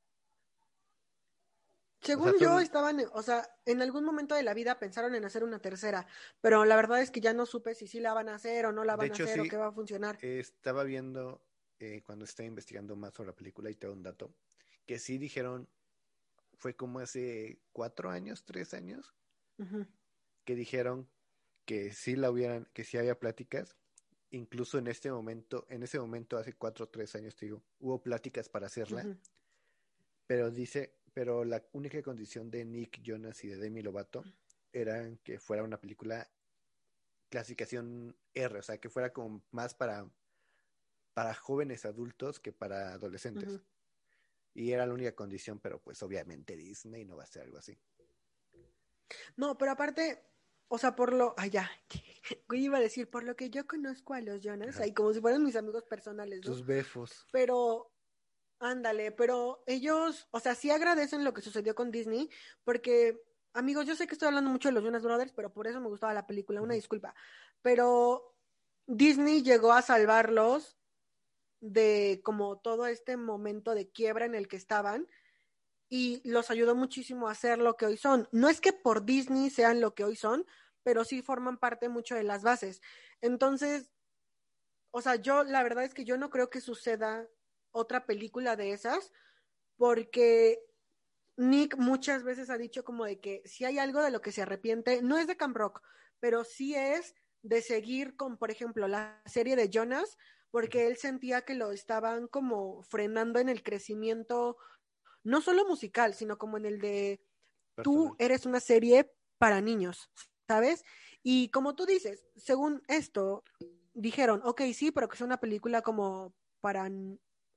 [SPEAKER 3] Según yo, estaban, o sea, en algún momento de la vida pensaron en hacer una tercera, pero la verdad es que ya no supe si sí la van a hacer o no la
[SPEAKER 2] De
[SPEAKER 3] van
[SPEAKER 2] hecho,
[SPEAKER 3] a hacer
[SPEAKER 2] sí.
[SPEAKER 3] o qué va a funcionar.
[SPEAKER 2] Estaba viendo eh, cuando estaba investigando más sobre la película y te doy un dato, que sí dijeron, fue como hace cuatro años, tres años, que dijeron que sí la hubieran, que sí había pláticas, incluso en este momento, en ese momento hace cuatro o tres años, te digo, hubo pláticas para hacerla, pero dice, pero la única condición de Nick Jonas y de Demi Lovato era que fuera una película clasificación R, o sea, que fuera como más para, para jóvenes adultos que para adolescentes. Y era la única condición, pero pues obviamente Disney no va a hacer algo así.
[SPEAKER 3] No, pero aparte, o sea, por lo, ay, ya, ¿qué iba a decir? Por lo que yo conozco a los Jonas,
[SPEAKER 2] Ajá.
[SPEAKER 3] ahí como si fueran mis amigos personales, ¿no?
[SPEAKER 2] Tus befos.
[SPEAKER 3] Pero, ándale, pero ellos, o sea, sí agradecen lo que sucedió con Disney, porque, amigos, yo sé que estoy hablando mucho de los Jonas Brothers, pero por eso me gustaba la película, una disculpa. Pero Disney llegó a salvarlos de como todo este momento de quiebra en el que estaban y los ayudó muchísimo a ser lo que hoy son. No es que por Disney sean lo que hoy son, pero sí forman parte mucho de las bases. Entonces, o sea, yo la verdad es que yo no creo que suceda otra película de esas, porque Nick muchas veces ha dicho como de que si hay algo de lo que se arrepiente, no es de Camp Rock, pero sí es de seguir con, por ejemplo, la serie de Jonas, porque él sentía que lo estaban como frenando en el crecimiento, no solo musical, sino como en el de tú eres una serie para niños, ¿sabes? Y como tú dices, según esto, dijeron, ok, sí, pero que sea una película como para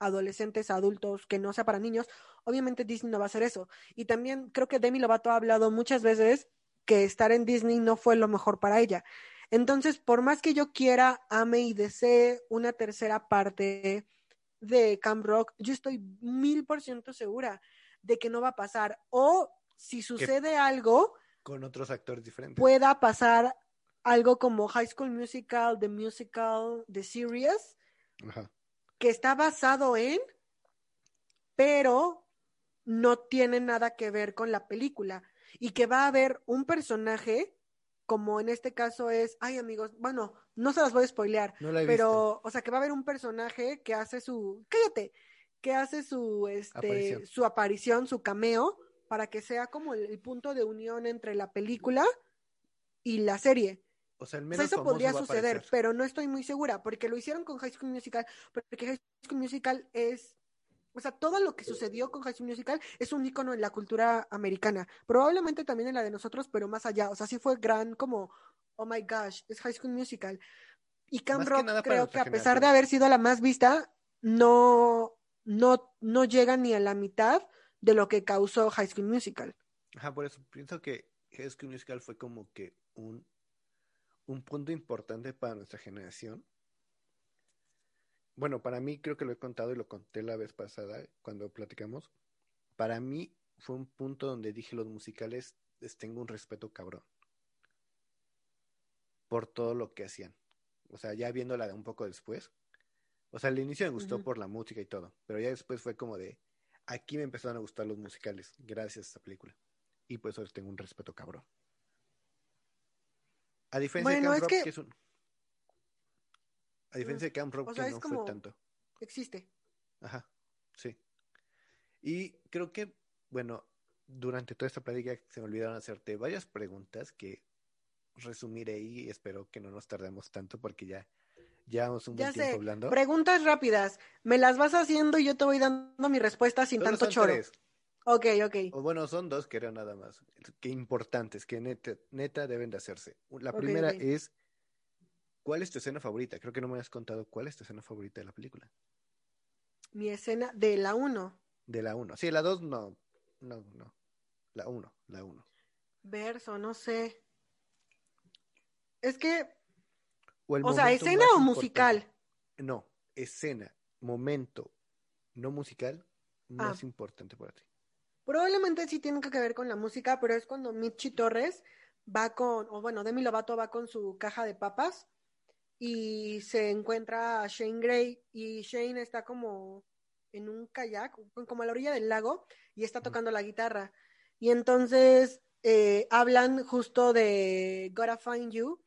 [SPEAKER 3] adolescentes, adultos, que no sea para niños. Obviamente Disney no va a hacer eso. Y también creo que Demi Lovato ha hablado muchas veces que estar en Disney no fue lo mejor para ella. Entonces, por más que yo quiera, ame y desee una tercera parte de Camp Rock, yo estoy mil por ciento segura de que no va a pasar. O si sucede algo,
[SPEAKER 2] Con otros actores diferentes.
[SPEAKER 3] pueda pasar algo como High School Musical, The Musical, The Series,
[SPEAKER 2] Ajá.
[SPEAKER 3] Que está basado en, pero no tiene nada que ver con la película. Y que va a haber un personaje, como en este caso es, ay amigos, bueno, no se las voy a spoilear,
[SPEAKER 2] No la he
[SPEAKER 3] pero,
[SPEAKER 2] visto.
[SPEAKER 3] o sea, que va a haber un personaje que hace su, cállate, que hace su, este,
[SPEAKER 2] Aparición.
[SPEAKER 3] su aparición, su cameo, para que sea como el, el punto de unión entre la película y la serie.
[SPEAKER 2] O sea, el
[SPEAKER 3] O
[SPEAKER 2] menos
[SPEAKER 3] sea, eso podría suceder, pero no estoy muy segura, porque lo hicieron con High School Musical, porque High School Musical es, o sea, todo lo que sucedió con High School Musical es un icono en la cultura americana, probablemente también en la de nosotros, pero más allá, o sea, sí fue gran como, oh my gosh, es High School Musical. Y
[SPEAKER 2] Más que
[SPEAKER 3] Rock creo que a pesar de haber sido la más vista, no, no, no llega ni a la mitad de lo que causó High School Musical.
[SPEAKER 2] Ajá, por eso pienso que High School Musical fue como que un, un punto importante para nuestra generación. Bueno, para mí creo que lo he contado y lo conté la vez pasada cuando platicamos. Para mí fue un punto donde dije los musicales les tengo un respeto cabrón por todo lo que hacían. O sea, ya viéndola un poco después. O sea, al inicio me gustó por la música y todo, pero ya después fue como de aquí me empezaron a gustar los musicales gracias a esta película. Y pues hoy tengo un respeto cabrón. A diferencia
[SPEAKER 3] Bueno,
[SPEAKER 2] de Camp Rock,
[SPEAKER 3] que-
[SPEAKER 2] que es un... A diferencia de Camp Rock,
[SPEAKER 3] O sea,
[SPEAKER 2] que no
[SPEAKER 3] como-
[SPEAKER 2] fue tanto.
[SPEAKER 3] Existe.
[SPEAKER 2] Ajá, sí. Y creo que, bueno, durante toda esta plática se me olvidaron hacerte varias preguntas que resumiré y espero que no nos tardemos tanto porque ya llevamos un buen tiempo hablando.
[SPEAKER 3] Preguntas rápidas. Me las vas haciendo y yo te voy dando mi respuesta sin
[SPEAKER 2] Solo
[SPEAKER 3] tanto choro.
[SPEAKER 2] tres.
[SPEAKER 3] Ok, ok.
[SPEAKER 2] O bueno, son dos que eran nada más. Que importantes, que neta, neta deben de hacerse. La primera es, ¿cuál es tu escena favorita? Creo que no me has contado cuál es tu escena favorita de la película.
[SPEAKER 3] Mi escena de la 1.
[SPEAKER 2] De la 1. Sí, la 2 no. No, no. La 1, la 1.
[SPEAKER 3] Verso, no sé. Es que,
[SPEAKER 2] O, el
[SPEAKER 3] o sea, escena o musical.
[SPEAKER 2] importante. No, escena, momento, no musical, más importante para ti.
[SPEAKER 3] Probablemente sí tiene que ver con la música, pero es cuando Michi Torres va con, o bueno, Demi Lovato va con su caja de papas y se encuentra a Shane Gray y Shane está como en un kayak, como a la orilla del lago y está tocando la guitarra. Y entonces eh, hablan justo de Gotta Find You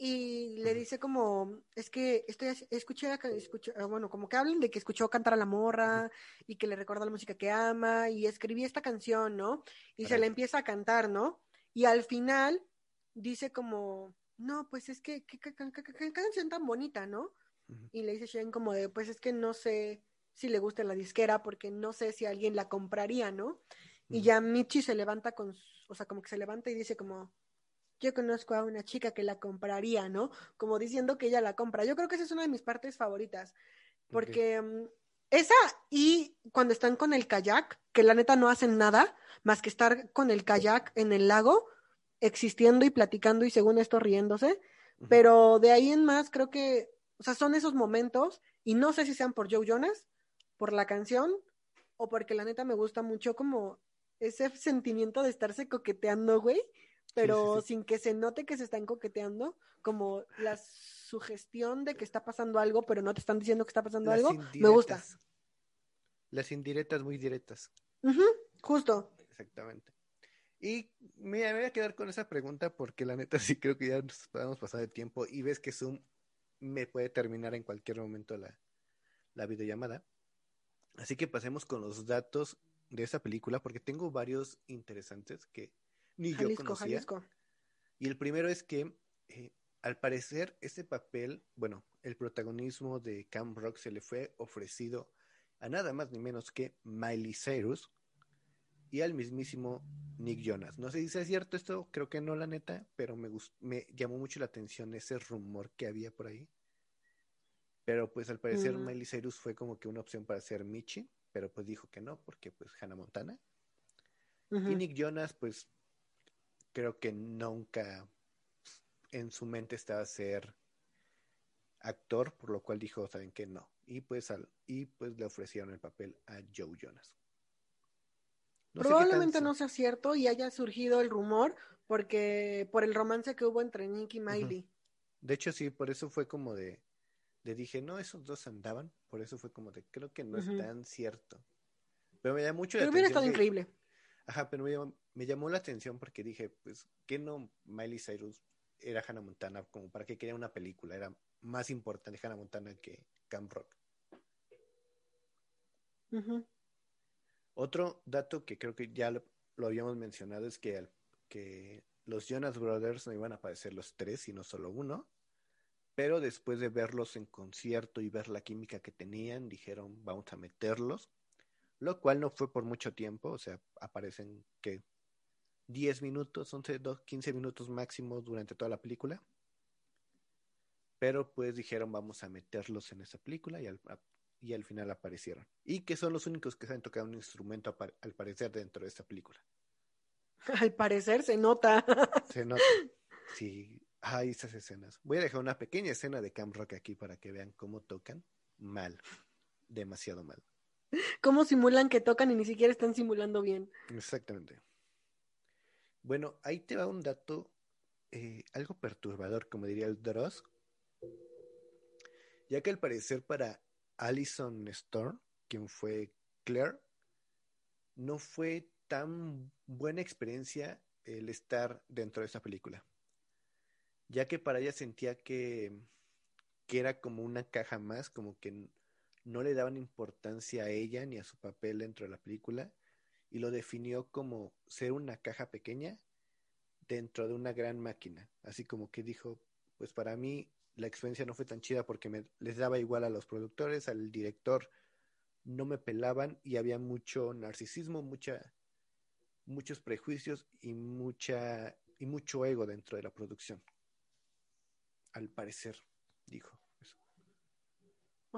[SPEAKER 3] y le dice como, es que estoy, escuché, escuché- ah, bueno, como que hablan de que escuchó cantar a la morra y que le recuerda la música que ama y escribí esta canción, ¿no? Y se la empieza a cantar, ¿no? Y al final dice como, no, pues es que, qué, canción tan bonita, ¿no? Y le dice Shane como de, pues es que no sé si le gusta la disquera porque no sé si alguien la compraría, ¿no? Y ya Michi se levanta con, o sea, como que se levanta y dice como, yo conozco a una chica que la compraría, ¿no? Como diciendo que ella la compra. Yo creo que esa es una de mis partes favoritas, porque mm, esa y cuando están con el kayak, que la neta no hacen nada más que estar con el kayak en el lago, existiendo y platicando y según esto riéndose, pero de ahí en más creo que, o sea, son esos momentos y no sé si sean por Joe Jonas, por la canción o porque la neta me gusta mucho como ese sentimiento de estarse coqueteando, güey, pero
[SPEAKER 2] sí.
[SPEAKER 3] sin que se note que se están coqueteando, como la sugestión de que está pasando algo, pero no te están diciendo que está pasando
[SPEAKER 2] Las
[SPEAKER 3] algo, me gusta.
[SPEAKER 2] Las indirectas muy directas.
[SPEAKER 3] Justo.
[SPEAKER 2] Exactamente. Y mira, me voy a quedar con esa pregunta porque la neta sí creo que ya nos podemos pasar de tiempo y ves que Zoom me puede terminar en cualquier momento la, la videollamada. Así que pasemos con los datos de esa película porque tengo varios interesantes que ni yo conocía.
[SPEAKER 3] Jalisco.
[SPEAKER 2] Y el primero es que, eh, al parecer, ese papel, bueno, el protagonismo de Cam Rock se le fue ofrecido a nada más ni menos que Miley Cyrus y al mismísimo Nick Jonas. No sé si es cierto esto, creo que no, la neta, pero me, me llamó mucho la atención ese rumor que había por ahí. Pero pues al parecer
[SPEAKER 3] Mm.
[SPEAKER 2] Miley Cyrus fue como que una opción para ser Michi, pero pues dijo que no, porque pues Hannah Montana. Y Nick Jonas, pues creo que nunca en su mente estaba ser actor, por lo cual dijo, saben que no. Y pues al, y pues le ofrecieron el papel a Joe Jonas. No qué
[SPEAKER 3] Probablemente no sea cierto y haya surgido el rumor porque por el romance que hubo entre Nick y Miley.
[SPEAKER 2] De hecho, sí, por eso fue como de, de dije, no, esos dos andaban, por eso fue como de, creo que no es tan cierto. Pero me llamó mucho la
[SPEAKER 3] Pero hubiera
[SPEAKER 2] atención
[SPEAKER 3] estado
[SPEAKER 2] que-
[SPEAKER 3] increíble.
[SPEAKER 2] Ajá, pero me llamó, me llamó la atención porque dije, pues, ¿qué no Miley Cyrus era Hannah Montana? Como para que quería una película, era más importante Hannah Montana que Camp Rock. Otro dato que creo que ya lo, lo habíamos mencionado es que, que los Jonas Brothers no iban a aparecer los tres, sino solo uno. Pero después de verlos en concierto y ver la química que tenían, dijeron, vamos a meterlos. Lo cual no fue por mucho tiempo, o sea, aparecen que 10 minutos, 11, 12, 15 minutos máximo durante toda la película. Pero pues dijeron, vamos a meterlos en esa película y al, a- y al final aparecieron. Y que son los únicos que saben tocar un instrumento al parecer dentro de esta película.
[SPEAKER 3] Al parecer se nota.
[SPEAKER 2] Se nota. Sí, hay esas escenas. Voy a dejar una pequeña escena de Camp Rock aquí para que vean cómo tocan. Mal. Demasiado mal.
[SPEAKER 3] Cómo simulan que tocan y ni siquiera están simulando bien.
[SPEAKER 2] Exactamente. Bueno, ahí te va un dato eh, algo perturbador, como diría el Dross. Ya que al parecer para Alison Storm, quien fue Claire, no fue tan buena experiencia el estar dentro de esa película. ya que para ella sentía que, que era como una caja más, como que no le daban importancia a ella ni a su papel dentro de la película, y lo definió como ser una caja pequeña dentro de una gran máquina. Así como que dijo, pues para mí la experiencia no fue tan chida porque me, les daba igual a los productores, al director, no me pelaban y había mucho narcisismo, mucha, muchos prejuicios y mucha y mucho ego dentro de la producción. Al parecer, dijo.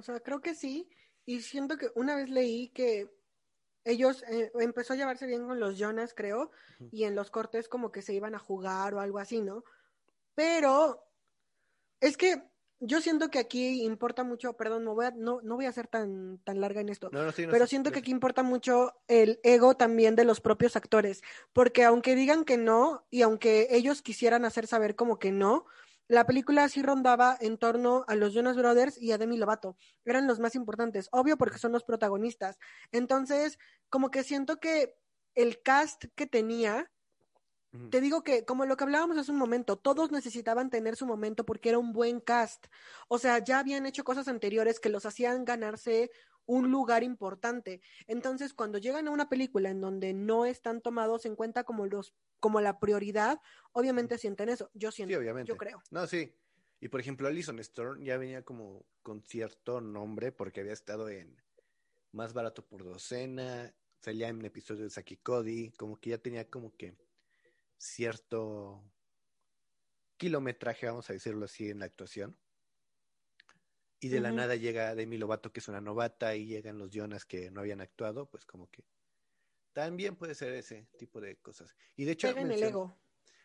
[SPEAKER 3] O sea, creo que sí. Y siento que una vez leí que ellos eh, empezó a llevarse bien con los Jonas, creo, y en los cortes como que se iban a jugar o algo así, ¿no? Pero es que yo siento que aquí importa mucho, perdón, no voy a, no, no voy a ser tan, tan larga en esto, pero siento que aquí importa mucho el ego también de los propios actores, porque aunque digan que no y aunque ellos quisieran hacer saber como que no, la película sí rondaba en torno a los Jonas Brothers y a Demi Lovato. Eran los más importantes, obvio porque son los protagonistas. Entonces, como que siento que el cast que tenía te digo que, como lo que hablábamos hace un momento, todos necesitaban tener su momento porque era un buen cast. O sea, ya habían hecho cosas anteriores que los hacían ganarse un lugar importante. Entonces, cuando llegan a una película en donde no están tomados en cuenta como los, como la prioridad, obviamente sienten eso. Yo siento, sí, obviamente. yo creo.
[SPEAKER 2] No, sí. Y por ejemplo, Alison Storm ya venía como con cierto nombre porque había estado en Más Barato por Docena, salía en episodio de Saki Cody, como que ya tenía como que cierto kilometraje, vamos a decirlo así, en la actuación. Y de la nada llega Demi Lovato, que es una novata, y llegan los Jonas que no habían actuado, pues como que también puede ser ese tipo de cosas. Y de hecho...
[SPEAKER 3] el ego.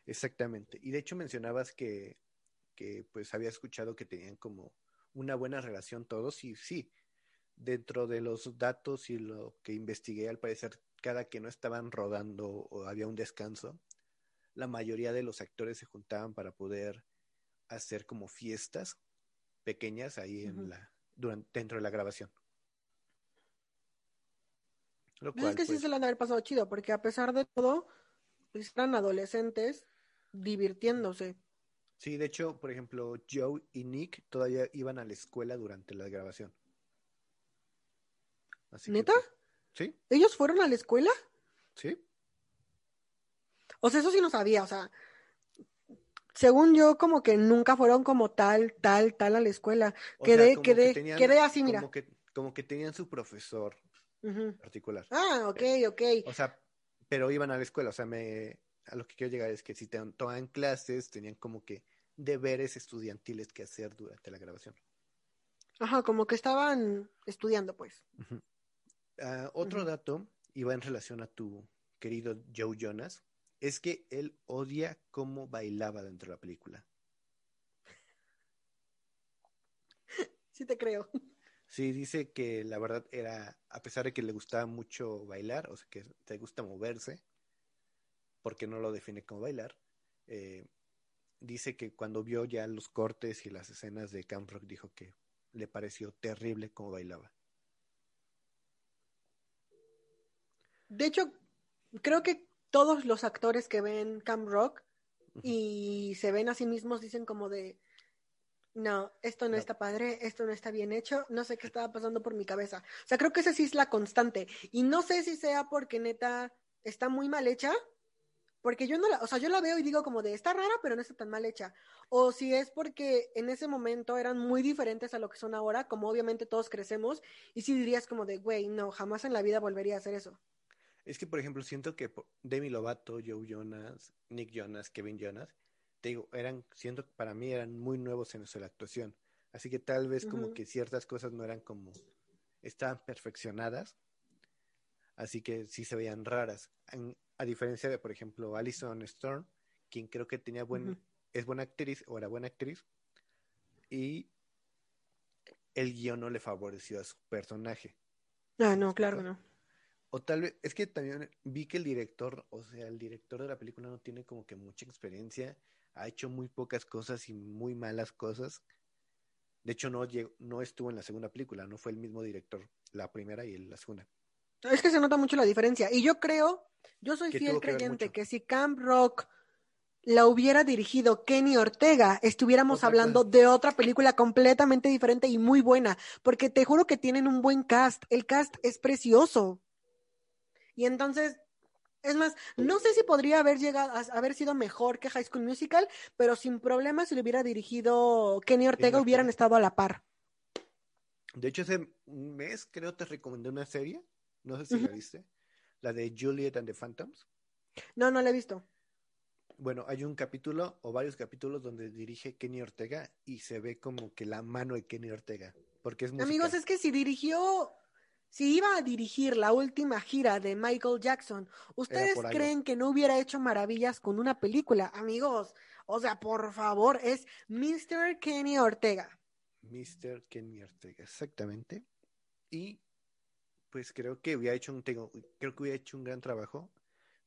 [SPEAKER 2] Exactamente. Y de hecho mencionabas que, que pues había escuchado que tenían como una buena relación todos, y sí, dentro de los datos y lo que investigué, al parecer, cada que no estaban rodando o había un descanso, la mayoría de los actores se juntaban para poder hacer como fiestas pequeñas ahí en la durante dentro de la grabación.
[SPEAKER 3] Lo pues es que sí pues se lo han haber pasado chido, porque a pesar de todo, pues eran adolescentes divirtiéndose.
[SPEAKER 2] Sí, de hecho, por ejemplo, Joe y Nick todavía iban a la escuela durante la grabación.
[SPEAKER 3] ¿Neta?
[SPEAKER 2] Pues, sí.
[SPEAKER 3] ¿Ellos fueron a la escuela?
[SPEAKER 2] Sí.
[SPEAKER 3] O sea, eso sí no sabía, o sea, según yo, como que nunca fueron como tal, tal, tal a la escuela. quedé, quedé, quedé así, mira.
[SPEAKER 2] Como que, como que tenían su profesor particular.
[SPEAKER 3] Ah, ok, ok.
[SPEAKER 2] O sea, pero iban a la escuela, o sea, me, a lo que quiero llegar es que si te tomaban clases, tenían como que deberes estudiantiles que hacer durante la grabación.
[SPEAKER 3] Ajá, como que estaban estudiando, pues.
[SPEAKER 2] Ah, otro dato iba en relación a tu querido Joe Jonas es que él odia cómo bailaba dentro de la película.
[SPEAKER 3] Sí te creo.
[SPEAKER 2] Sí, dice que la verdad era, a pesar de que le gustaba mucho bailar, o sea, que te gusta moverse, porque no lo define como bailar, eh, dice que cuando vio ya los cortes y las escenas de Camp Rock dijo que le pareció terrible cómo bailaba.
[SPEAKER 3] De hecho, creo que todos los actores que ven Camp Rock y se ven a sí mismos dicen como de, no, esto no, está padre, esto no está bien hecho, no sé qué estaba pasando por mi cabeza. O sea, creo que esa sí es la constante. Y no sé si sea porque neta está muy mal hecha, porque yo no la, o sea, yo la veo y digo como de, está rara, pero no está tan mal hecha. O si es porque en ese momento eran muy diferentes a lo que son ahora, como obviamente todos crecemos, y si dirías como de, güey, no, jamás en la vida volvería a hacer eso.
[SPEAKER 2] Es que, por ejemplo, siento que Demi Lovato, Joe Jonas, Nick Jonas, Kevin Jonas, te digo, eran, siento que para mí eran muy nuevos en eso de la actuación. Así que tal vez como que ciertas cosas no eran como, estaban perfeccionadas. Así que sí se veían raras. a diferencia de, por ejemplo, Alison Storm, quien creo que tenía buen, es buena actriz o era buena actriz. Y el guion no le favoreció a su personaje.
[SPEAKER 3] Ah, no, claro, no.
[SPEAKER 2] O tal vez, es que también vi que el director, o sea, el director de la película no tiene como que mucha experiencia, ha hecho muy pocas cosas y muy malas cosas. De hecho, no, no estuvo en la segunda película, no fue el mismo director, la primera y la segunda.
[SPEAKER 3] Es que se nota mucho la diferencia. Y yo creo, yo soy fiel creyente que si Camp Rock la hubiera dirigido Kenny Ortega, estuviéramos
[SPEAKER 2] Otra
[SPEAKER 3] hablando de otra película completamente diferente y muy buena, porque te juro que tienen un buen cast, el cast es precioso. Y entonces, es más, no sé si podría haber llegado a haber sido mejor que High School Musical, pero sin problema si lo hubiera dirigido Kenny Ortega hubieran estado a la par.
[SPEAKER 2] De hecho, hace un mes creo te recomendé una serie, no sé si la viste, la de Juliet and the Phantoms.
[SPEAKER 3] No, no la he visto.
[SPEAKER 2] Bueno, hay un capítulo o varios capítulos donde dirige Kenny Ortega y se ve como que la mano de Kenny Ortega, porque es música.
[SPEAKER 3] Amigos, es que si dirigió, si iba a dirigir la última gira de Michael Jackson, ¿ustedes creen que no hubiera hecho maravillas con una película? Amigos, o sea, por favor, es Mr. Kenny Ortega.
[SPEAKER 2] Mr. Kenny Ortega, exactamente. Y pues creo que hubiera hecho un tengo, creo que hubiera hecho un gran trabajo.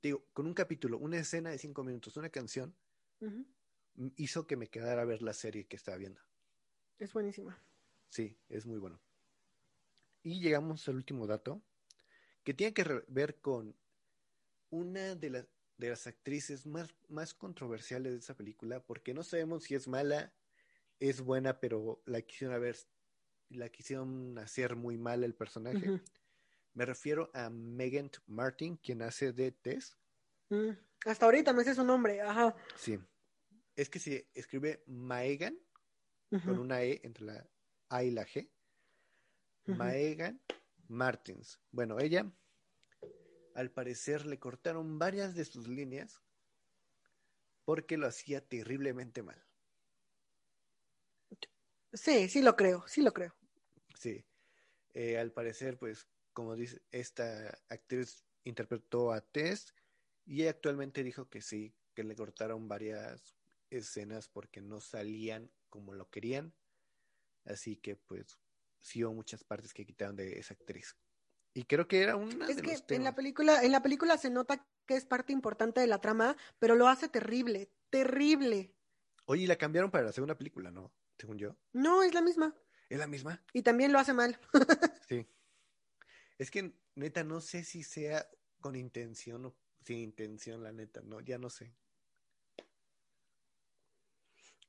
[SPEAKER 2] Digo, con un capítulo, una escena de cinco minutos, una canción, hizo que me quedara a ver la serie que estaba viendo.
[SPEAKER 3] Es buenísima.
[SPEAKER 2] Sí, es muy bueno. Y llegamos al último dato, que tiene que ver con una de las, de las actrices más, más controversiales de esa película, porque no sabemos si es mala, es buena, pero la quisieron haber, la quisieron hacer muy mal el personaje. Me refiero a Megan Martin, quien hace de Tess.
[SPEAKER 3] mm. Hasta ahorita me sé su nombre, ajá.
[SPEAKER 2] Sí. Es que se escribe Maegan
[SPEAKER 3] Ujú,
[SPEAKER 2] con una E entre la A y la G. Maegan Martins. Bueno, ella, al parecer, le cortaron varias de sus líneas porque lo hacía terriblemente mal.
[SPEAKER 3] Sí, sí lo creo, sí lo creo.
[SPEAKER 2] Sí. Eh, al parecer, pues, como dice, esta actriz interpretó a Tess y ella actualmente dijo que sí, que le cortaron varias escenas porque no salían como lo querían. Así que, pues, muchas partes que quitaron de esa actriz. Y creo que era una
[SPEAKER 3] Es
[SPEAKER 2] de
[SPEAKER 3] que
[SPEAKER 2] los
[SPEAKER 3] en la
[SPEAKER 2] temas.
[SPEAKER 3] película, en la película se nota que es parte importante de la trama, pero lo hace terrible, terrible.
[SPEAKER 2] Oye, y la cambiaron para la segunda película, ¿no? Según yo.
[SPEAKER 3] No, es la misma.
[SPEAKER 2] ¿Es la misma?
[SPEAKER 3] Y también lo hace mal.
[SPEAKER 2] Sí. Es que, neta, no sé si sea con intención o sin intención, la neta, no, ya no sé.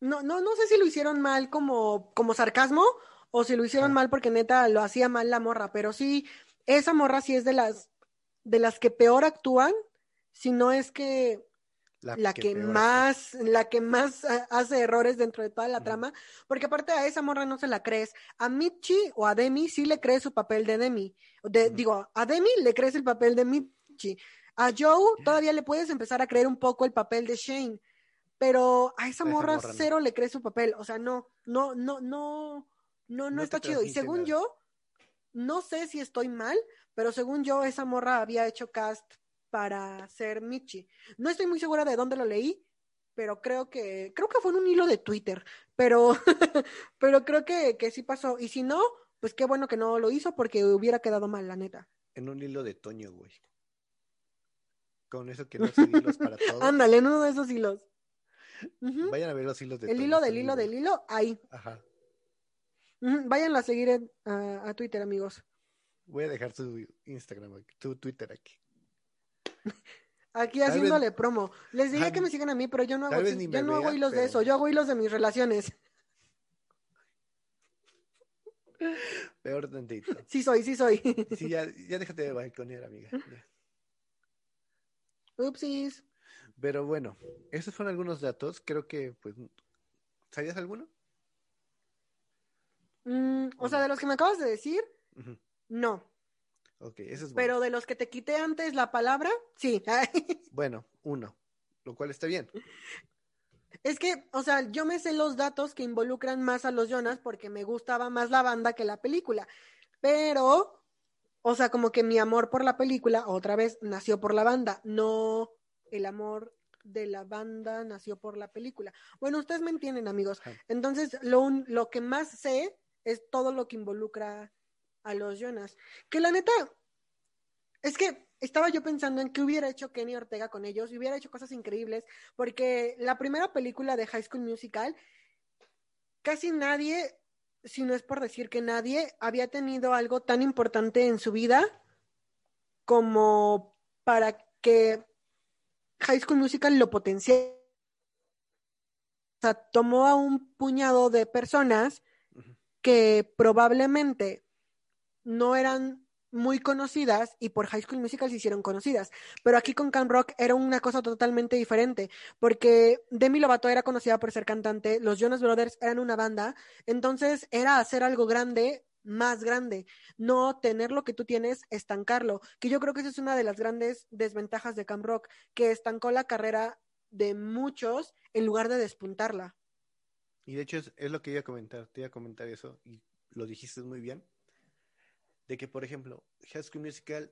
[SPEAKER 3] No, no, no sé si lo hicieron mal como, como sarcasmo o si lo hicieron
[SPEAKER 2] Ah.
[SPEAKER 3] mal porque neta lo hacía mal la morra, pero sí, esa morra sí es de las, de las que peor actúan, si no es que la que, más, la que más hace errores dentro de toda la trama, porque aparte a esa morra no se la crees. A Michi o a Demi sí le crees su papel de Demi. De. Digo, a Demi le crees el papel de Michi. A Joe todavía le puedes empezar a creer un poco el papel de Shane, pero a esa
[SPEAKER 2] A esa
[SPEAKER 3] morra,
[SPEAKER 2] morra no.
[SPEAKER 3] cero le crees su papel. O sea, no, no, no, no, no, no, está chido. Y según
[SPEAKER 2] nada.
[SPEAKER 3] yo, no sé si estoy mal, pero según yo, esa morra había hecho cast para ser Michi. No estoy muy segura de dónde lo leí, pero creo que, creo que fue en un hilo de Twitter, pero, pero creo que, que sí pasó. Y si no, pues qué bueno que no lo hizo porque hubiera quedado mal, la neta.
[SPEAKER 2] En un hilo de Toño, güey. Con eso que no son hilos para todo.
[SPEAKER 3] Ándale, en uno de esos hilos.
[SPEAKER 2] Vayan a ver los hilos de
[SPEAKER 3] El
[SPEAKER 2] Toño,
[SPEAKER 3] hilo del hilo del hilo, ahí.
[SPEAKER 2] Ajá.
[SPEAKER 3] Ujú. Váyanlo a seguir en- a, a Twitter, amigos.
[SPEAKER 2] Voy a dejar su Instagram, tu Twitter aquí.
[SPEAKER 3] Aquí
[SPEAKER 2] Tal
[SPEAKER 3] haciéndole promo. Les diría que me sigan a mí, pero yo no hago, yo no hago hilos de eso, yo hago hilos de mis relaciones.
[SPEAKER 2] Peor tantito.
[SPEAKER 3] Sí soy, sí soy.
[SPEAKER 2] Sí, ya, ya déjate de balconear, amiga.
[SPEAKER 3] Upsis.
[SPEAKER 2] Pero bueno, esos fueron algunos datos. Creo que, pues, ¿sabías alguno?
[SPEAKER 3] Mm, o sea, de los que me acabas de decir, no.
[SPEAKER 2] Ok, eso es bueno.
[SPEAKER 3] Pero de los que te quité antes la palabra, sí.
[SPEAKER 2] Bueno, uno, lo cual está bien.
[SPEAKER 3] Es que, o sea, yo me sé los datos que involucran más a los Jonas porque me gustaba más la banda que la película. Pero, o sea, como que mi amor por la película, otra vez, nació por la banda, no el amor de la banda nació por la película. Bueno, ustedes me entienden, amigos. Entonces, lo, un- lo que más sé es todo lo que involucra a los Jonas. Que la neta, es que estaba yo pensando en qué hubiera hecho Kenny Ortega con ellos y hubiera hecho cosas increíbles, porque la primera película de High School Musical, casi nadie, si no es por decir que nadie, había tenido algo tan importante en su vida como para que High School Musical lo potenciara sea, tomó a un puñado de personas. Que probablemente no eran muy conocidas y por High School Musical se hicieron conocidas. Pero aquí con Camp Rock era una cosa totalmente diferente, porque Demi Lovato era conocida por ser cantante, los Jonas Brothers eran una banda, entonces era hacer algo grande más grande, no tener lo que tú tienes, estancarlo, que yo creo que esa es una de las grandes desventajas de Camp Rock, que estancó la carrera de muchos en lugar de despuntarla.
[SPEAKER 2] Y de hecho es, es lo que iba a comentar, te iba a comentar eso y lo dijiste muy bien, de que por ejemplo, High School Musical,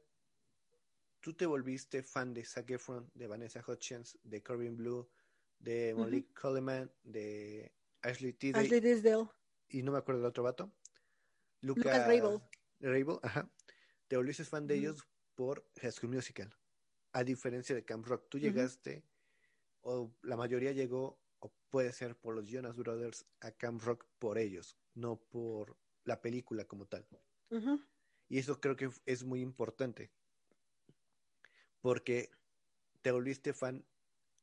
[SPEAKER 2] tú te volviste fan de Zac Efron, de Vanessa Hudgens, de Corbin Blue, de. Malik Coleman, de Ashley Tisdale
[SPEAKER 3] Ashley Tisdale,
[SPEAKER 2] y no me acuerdo del otro vato,
[SPEAKER 3] Lucas Rabel.
[SPEAKER 2] Rabel, ajá. Te volviste fan de ellos por High School Musical. A diferencia de Camp Rock, tú llegaste, o la mayoría llegó, o puede ser por los Jonas Brothers, a Camp Rock por ellos, no por la película como tal. Y eso creo que es muy importante. Porque te volviste fan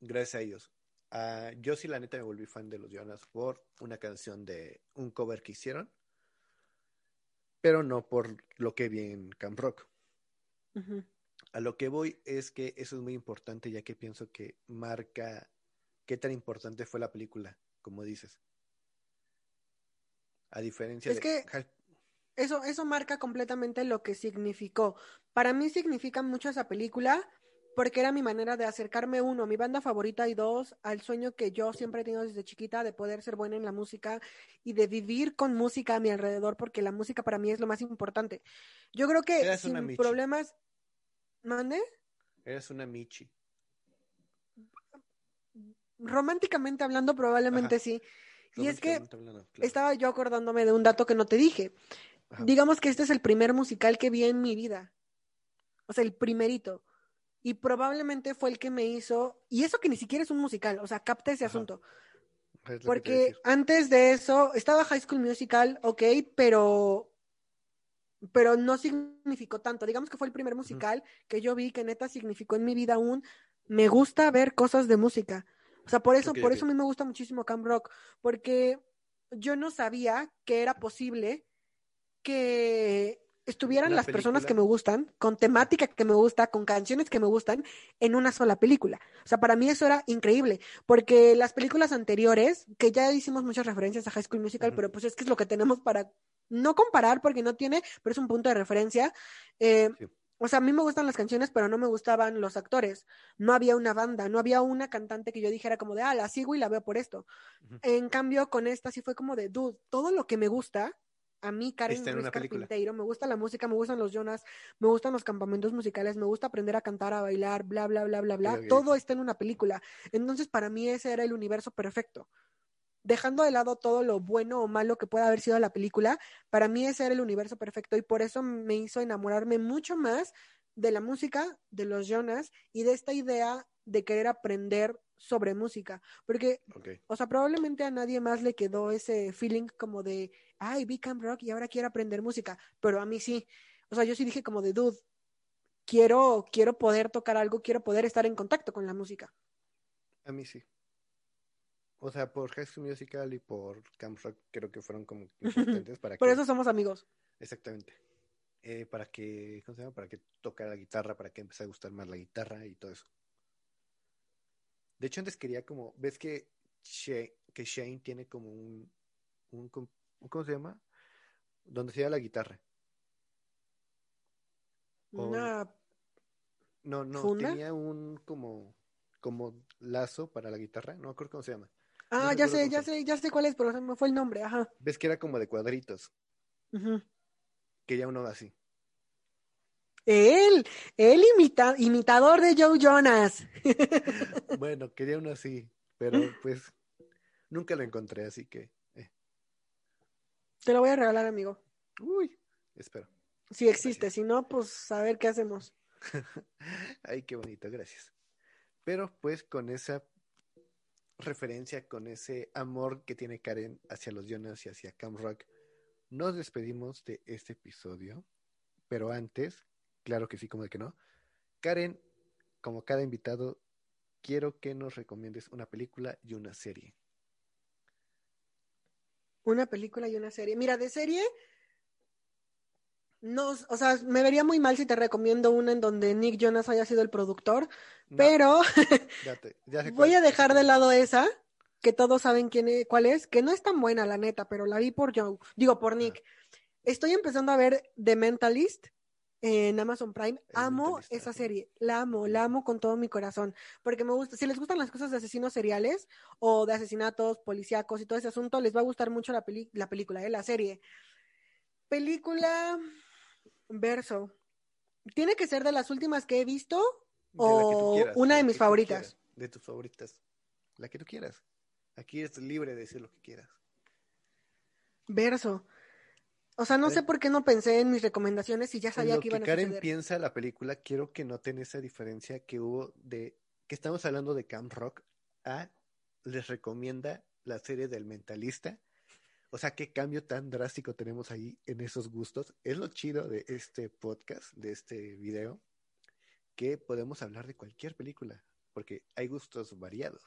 [SPEAKER 2] gracias a ellos. Ah, yo sí, la neta, me volví fan de los Jonas por una canción de un cover que hicieron, pero no por lo que vi en Camp Rock. A lo que voy es que eso es muy importante, ya que pienso que marca qué tan importante fue la película, como dices. A diferencia
[SPEAKER 3] Es
[SPEAKER 2] de
[SPEAKER 3] que- Eso, eso marca completamente lo que significó. Para mí significa mucho esa película porque era mi manera de acercarme, uno, a mi banda favorita y dos, al sueño que yo siempre he tenido desde chiquita de poder ser buena en la música y de vivir con música a mi alrededor porque la música para mí es lo más importante. Yo creo que
[SPEAKER 2] Eras
[SPEAKER 3] sin problemas... ¿Mande?
[SPEAKER 2] eres una Michi.
[SPEAKER 3] Románticamente hablando, probablemente
[SPEAKER 2] Ajá.
[SPEAKER 3] sí. Y es que
[SPEAKER 2] Románticamente hablando, claro.
[SPEAKER 3] estaba yo acordándome de un dato que no te dije.
[SPEAKER 2] Ajá.
[SPEAKER 3] Digamos que este es el primer musical que vi en mi vida. O sea, el primerito. Y probablemente fue el que me hizo. Y eso que ni siquiera es un musical. O sea, capta ese
[SPEAKER 2] Ajá.
[SPEAKER 3] asunto.
[SPEAKER 2] Es
[SPEAKER 3] Porque antes de eso estaba High School Musical, ok, pero. Pero no significó tanto. Digamos que fue el primer musical que yo vi que neta significó en mi vida un. Me gusta ver cosas de música. O sea, por eso, por eso a mí me gusta muchísimo Camp Rock. Porque yo no sabía que era posible que estuvieran
[SPEAKER 2] Una
[SPEAKER 3] las personas que me gustan, con temática que me gusta, con canciones que me gustan, en una sola película. O sea, para mí eso era increíble, porque las películas anteriores, que ya hicimos muchas referencias a High School Musical, pero pues es que es lo que tenemos para no comparar, porque no tiene, pero es un punto de referencia. Eh,
[SPEAKER 2] Sí.
[SPEAKER 3] O sea, a mí me gustan las canciones, pero no me gustaban los actores. No había una banda, no había una cantante que yo dijera como de, ah, la sigo y la veo por esto. En cambio, con esta sí fue como de, dude, todo lo que me gusta, a mí, Karen
[SPEAKER 2] Está.
[SPEAKER 3] Carpinteiro, me gusta la música, me gustan los Jonas, me gustan los campamentos musicales, me gusta aprender a cantar, a bailar, bla, bla, bla, bla, bla. Todo está en una película. Entonces, para mí ese era el universo perfecto. Dejando de lado todo lo bueno o malo que pueda haber sido la película, para mí ese era el universo perfecto y por eso me hizo enamorarme mucho más de la música, de los Jonas y de esta idea de querer aprender sobre música. Porque o sea, probablemente a nadie más le quedó ese feeling como de, ay, vi Camp Rock y ahora quiero aprender música, pero a mí sí. O sea, yo sí dije como de, dude, quiero, quiero poder tocar algo, quiero poder estar en contacto con la música.
[SPEAKER 2] A mí sí. O sea, por High School Musical y por Camp Rock creo que fueron como importantes para
[SPEAKER 3] Por
[SPEAKER 2] que...
[SPEAKER 3] eso somos amigos.
[SPEAKER 2] Exactamente. Eh, para que, ¿cómo se llama? Para que tocara la guitarra, para que empezara a gustar más la guitarra y todo eso. De hecho, antes quería como, ¿ves que Shane, que Shane tiene como un, un, ¿cómo se llama? Donde se lleva la guitarra. O-
[SPEAKER 3] Una...
[SPEAKER 2] No, no,
[SPEAKER 3] ¿Funda?
[SPEAKER 2] tenía un como, como lazo para la guitarra, no me acuerdo cómo se llama.
[SPEAKER 3] Ah,
[SPEAKER 2] No
[SPEAKER 3] ya sé, ya sé, ya sé cuál es, pero se me fue el nombre, ajá.
[SPEAKER 2] ¿Ves que era como de cuadritos?
[SPEAKER 3] Ujú.
[SPEAKER 2] Quería uno así.
[SPEAKER 3] Él, el imita- imitador de Joe Jonas.
[SPEAKER 2] Bueno, quería uno así, pero pues nunca lo encontré, así que, eh,
[SPEAKER 3] Te lo voy a regalar, amigo.
[SPEAKER 2] uy, espero.
[SPEAKER 3] Si existe,
[SPEAKER 2] Gracias.
[SPEAKER 3] si no, pues a ver qué hacemos.
[SPEAKER 2] Ay, qué bonito, gracias. Pero pues con esa referencia, con ese amor que tiene Karen hacia los Jonas y hacia Cam Rock, nos despedimos de este episodio. Pero antes, claro que sí, como de que no. Karen, como cada invitado, quiero que nos recomiendes una película y una serie.
[SPEAKER 3] Una película y una serie. Mira, de serie, no, o sea, me vería muy mal si te recomiendo una en donde Nick Jonas haya sido el productor,
[SPEAKER 2] No,
[SPEAKER 3] pero
[SPEAKER 2] ya te- ya sé
[SPEAKER 3] voy a dejar de lado esa, que todos saben quién es, cuál es, que no es tan buena, la neta, pero la vi por Joe, digo, por Nick. Estoy empezando a ver The Mentalist en Amazon Prime.
[SPEAKER 2] El
[SPEAKER 3] Amo
[SPEAKER 2] Mentalista,
[SPEAKER 3] esa serie, la amo, la amo con todo mi corazón, porque me gusta, si les gustan las cosas de asesinos seriales o de asesinatos policíacos y todo ese asunto, les va a gustar mucho la, peli- la película, ¿eh? la serie. Película verso. Tiene que ser de las últimas que he visto
[SPEAKER 2] De
[SPEAKER 3] o
[SPEAKER 2] quieras,
[SPEAKER 3] una de mis favoritas.
[SPEAKER 2] quieras, de tus favoritas. La que tú quieras. Aquí es libre de decir lo que quieras.
[SPEAKER 3] Verso. O sea, no sé por qué no pensé en mis recomendaciones y ya
[SPEAKER 2] En
[SPEAKER 3] sabía
[SPEAKER 2] lo
[SPEAKER 3] que
[SPEAKER 2] que
[SPEAKER 3] iban a
[SPEAKER 2] Karen
[SPEAKER 3] suceder.
[SPEAKER 2] piensa la película, quiero que noten esa diferencia que hubo de que estamos hablando de Camp Rock a les recomienda la serie del mentalista. O sea, qué cambio tan drástico tenemos ahí en esos gustos. Es lo chido de este podcast, de este video, que podemos hablar de cualquier película, porque hay gustos variados.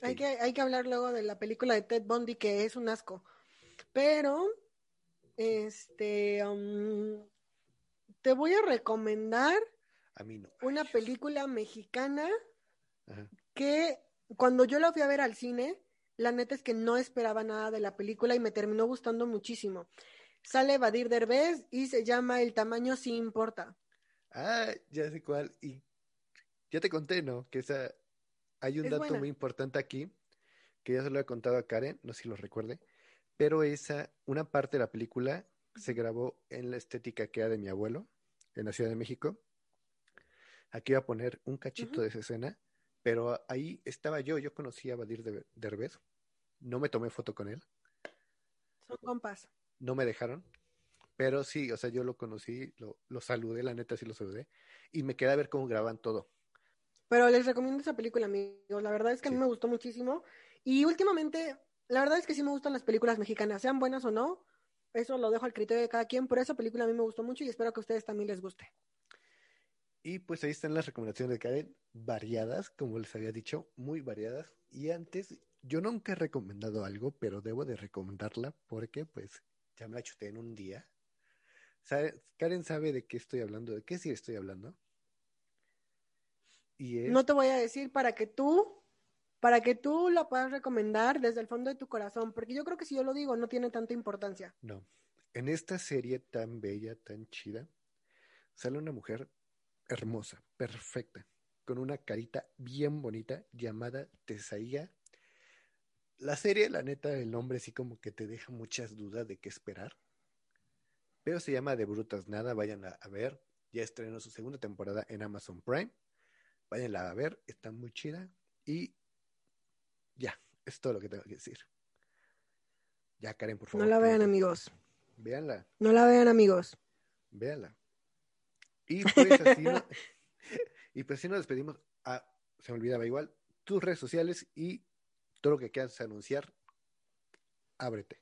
[SPEAKER 3] Hay que, hay que hablar luego de la película de Ted Bundy, que es un asco. Pero, este, um, te voy a recomendar
[SPEAKER 2] A mí no.
[SPEAKER 3] una película mexicana
[SPEAKER 2] Ajá.
[SPEAKER 3] que cuando yo la fui a ver al cine, la neta es que no esperaba nada de la película y me terminó gustando muchísimo. Sale Badir Derbez y se llama El tamaño sí importa.
[SPEAKER 2] Ah, ya sé cuál. Y ya te conté, ¿no? Que esa hay un
[SPEAKER 3] Es
[SPEAKER 2] dato
[SPEAKER 3] buena.
[SPEAKER 2] muy importante aquí, que ya se lo he contado a Karen, no sé si lo recuerde, pero esa, una parte de la película se grabó en la estética que era de mi abuelo, en la Ciudad de México. Aquí voy a poner un cachito de esa escena, pero ahí estaba yo, yo conocía a Badir de- Derbez, no me tomé foto con él,
[SPEAKER 3] Son compas.
[SPEAKER 2] no me dejaron, pero sí, o sea, yo lo conocí, lo, lo saludé, la neta sí lo saludé, y me quedé a ver cómo graban todo.
[SPEAKER 3] Pero les recomiendo esa película, amigos. La verdad es que a mí me gustó muchísimo. Y últimamente, la verdad es que sí me gustan las películas mexicanas, sean buenas o no. Eso lo dejo al criterio de cada quien. Pero esa película a mí me gustó mucho y espero que a ustedes también les guste.
[SPEAKER 2] Y pues ahí están las recomendaciones de Karen, variadas, como les había dicho, muy variadas. Y antes, yo nunca he recomendado algo, pero debo de recomendarla porque pues ya me la chuté en un día. ¿Sabe- Karen sabe de qué estoy hablando, de qué sí estoy hablando. Y es...
[SPEAKER 3] No te voy a decir para que tú, para que tú la puedas recomendar desde el fondo de tu corazón. Porque yo creo que si yo lo digo, no tiene tanta importancia.
[SPEAKER 2] No. En esta serie tan bella, tan chida, sale una mujer hermosa, perfecta, con una carita bien bonita llamada Tesaía. La serie, la neta, el nombre sí como que te deja muchas dudas de qué esperar. Pero se llama De Brutas Nada, vayan a, a ver. Ya estrenó su segunda temporada en Amazon Prime. Váyanla a ver, está muy chida. Y ya, es todo lo que tengo que decir. Ya, Karen, por favor.
[SPEAKER 3] No la vean, amigos.
[SPEAKER 2] Véanla,
[SPEAKER 3] No la vean, amigos.
[SPEAKER 2] véanla. Y pues así, no- y pues así nos despedimos. Ah, se me olvidaba igual, tus redes sociales y todo lo que quieras anunciar, ábrete.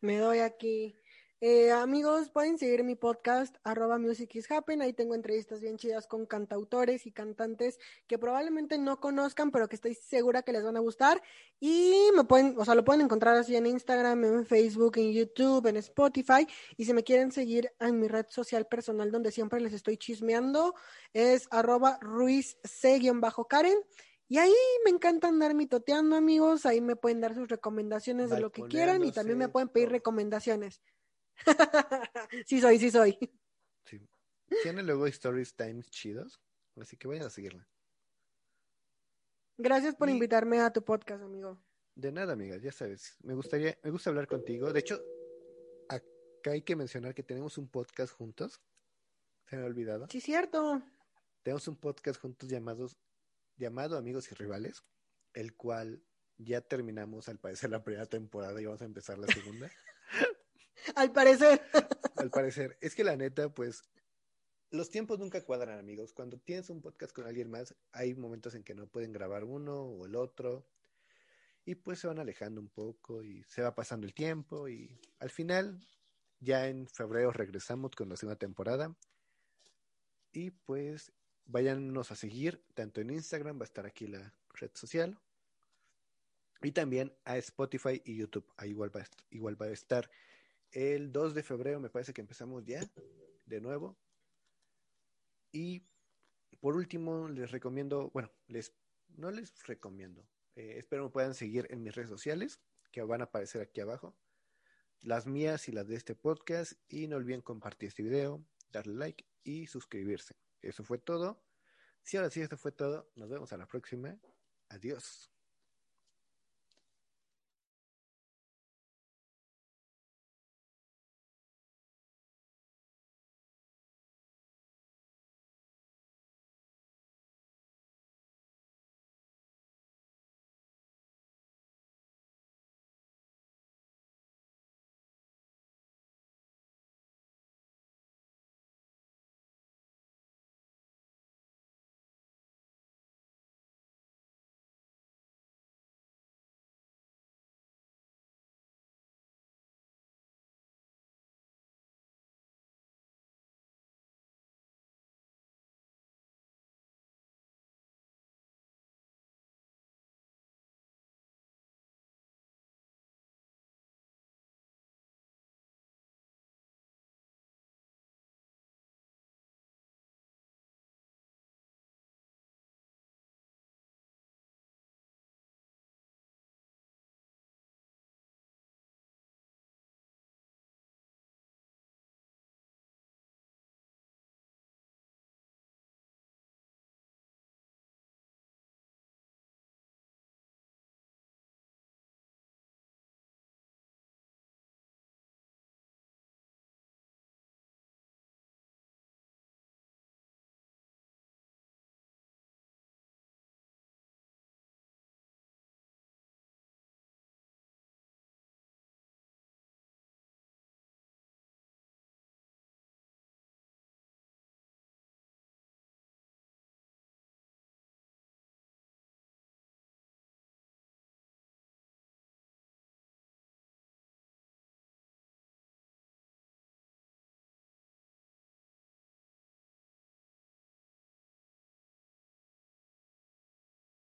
[SPEAKER 3] Me doy aquí. Eh, amigos, pueden seguir mi podcast, arroba Music is Happen. Ahí tengo entrevistas bien chidas con cantautores y cantantes que probablemente no conozcan, pero que estoy segura que les van a gustar. Y me pueden, o sea, lo pueden encontrar así en Instagram, en Facebook, en YouTube, en Spotify. Y si me quieren seguir en mi red social personal donde siempre les estoy chismeando, es arroba Ruiz C-Karen. Y ahí me encanta andar mitoteando, amigos. Ahí me pueden dar sus recomendaciones de lo que quieran y también me pueden pedir recomendaciones. sí soy, sí soy.
[SPEAKER 2] Sí. Tiene luego stories times chidos, así que vayan a seguirla.
[SPEAKER 3] Gracias por
[SPEAKER 2] Y-
[SPEAKER 3] invitarme a tu podcast, amigo.
[SPEAKER 2] De nada, amiga, ya sabes, me gustaría, me gusta hablar contigo. De hecho, acá hay que mencionar que tenemos un podcast juntos. Se me ha olvidado.
[SPEAKER 3] Sí, cierto.
[SPEAKER 2] Tenemos un podcast juntos llamados, llamado Amigos y Rivales, el cual ya terminamos al parecer la primera temporada y vamos a empezar la segunda.
[SPEAKER 3] Al parecer.
[SPEAKER 2] al parecer, es que la neta, pues, los tiempos nunca cuadran, amigos. Cuando tienes un podcast con alguien más, hay momentos en que no pueden grabar uno o el otro. Y pues se van alejando un poco y se va pasando el tiempo y al final, ya en febrero regresamos con la segunda temporada. Y pues váyanos a seguir, tanto en Instagram, va a estar aquí la red social. Y también a Spotify y YouTube. Ahí igual va, igual va a estar. El 2 de febrero me parece que empezamos ya de nuevo. Y por último, les recomiendo, bueno, les no les recomiendo. eh, espero me puedan seguir en mis redes sociales, que van a aparecer aquí abajo. Las mías y las de este podcast. Y no olviden compartir este video, darle like y suscribirse. Eso fue todo. Si ahora sí, esto fue todo. Nos vemos a la próxima. Adiós.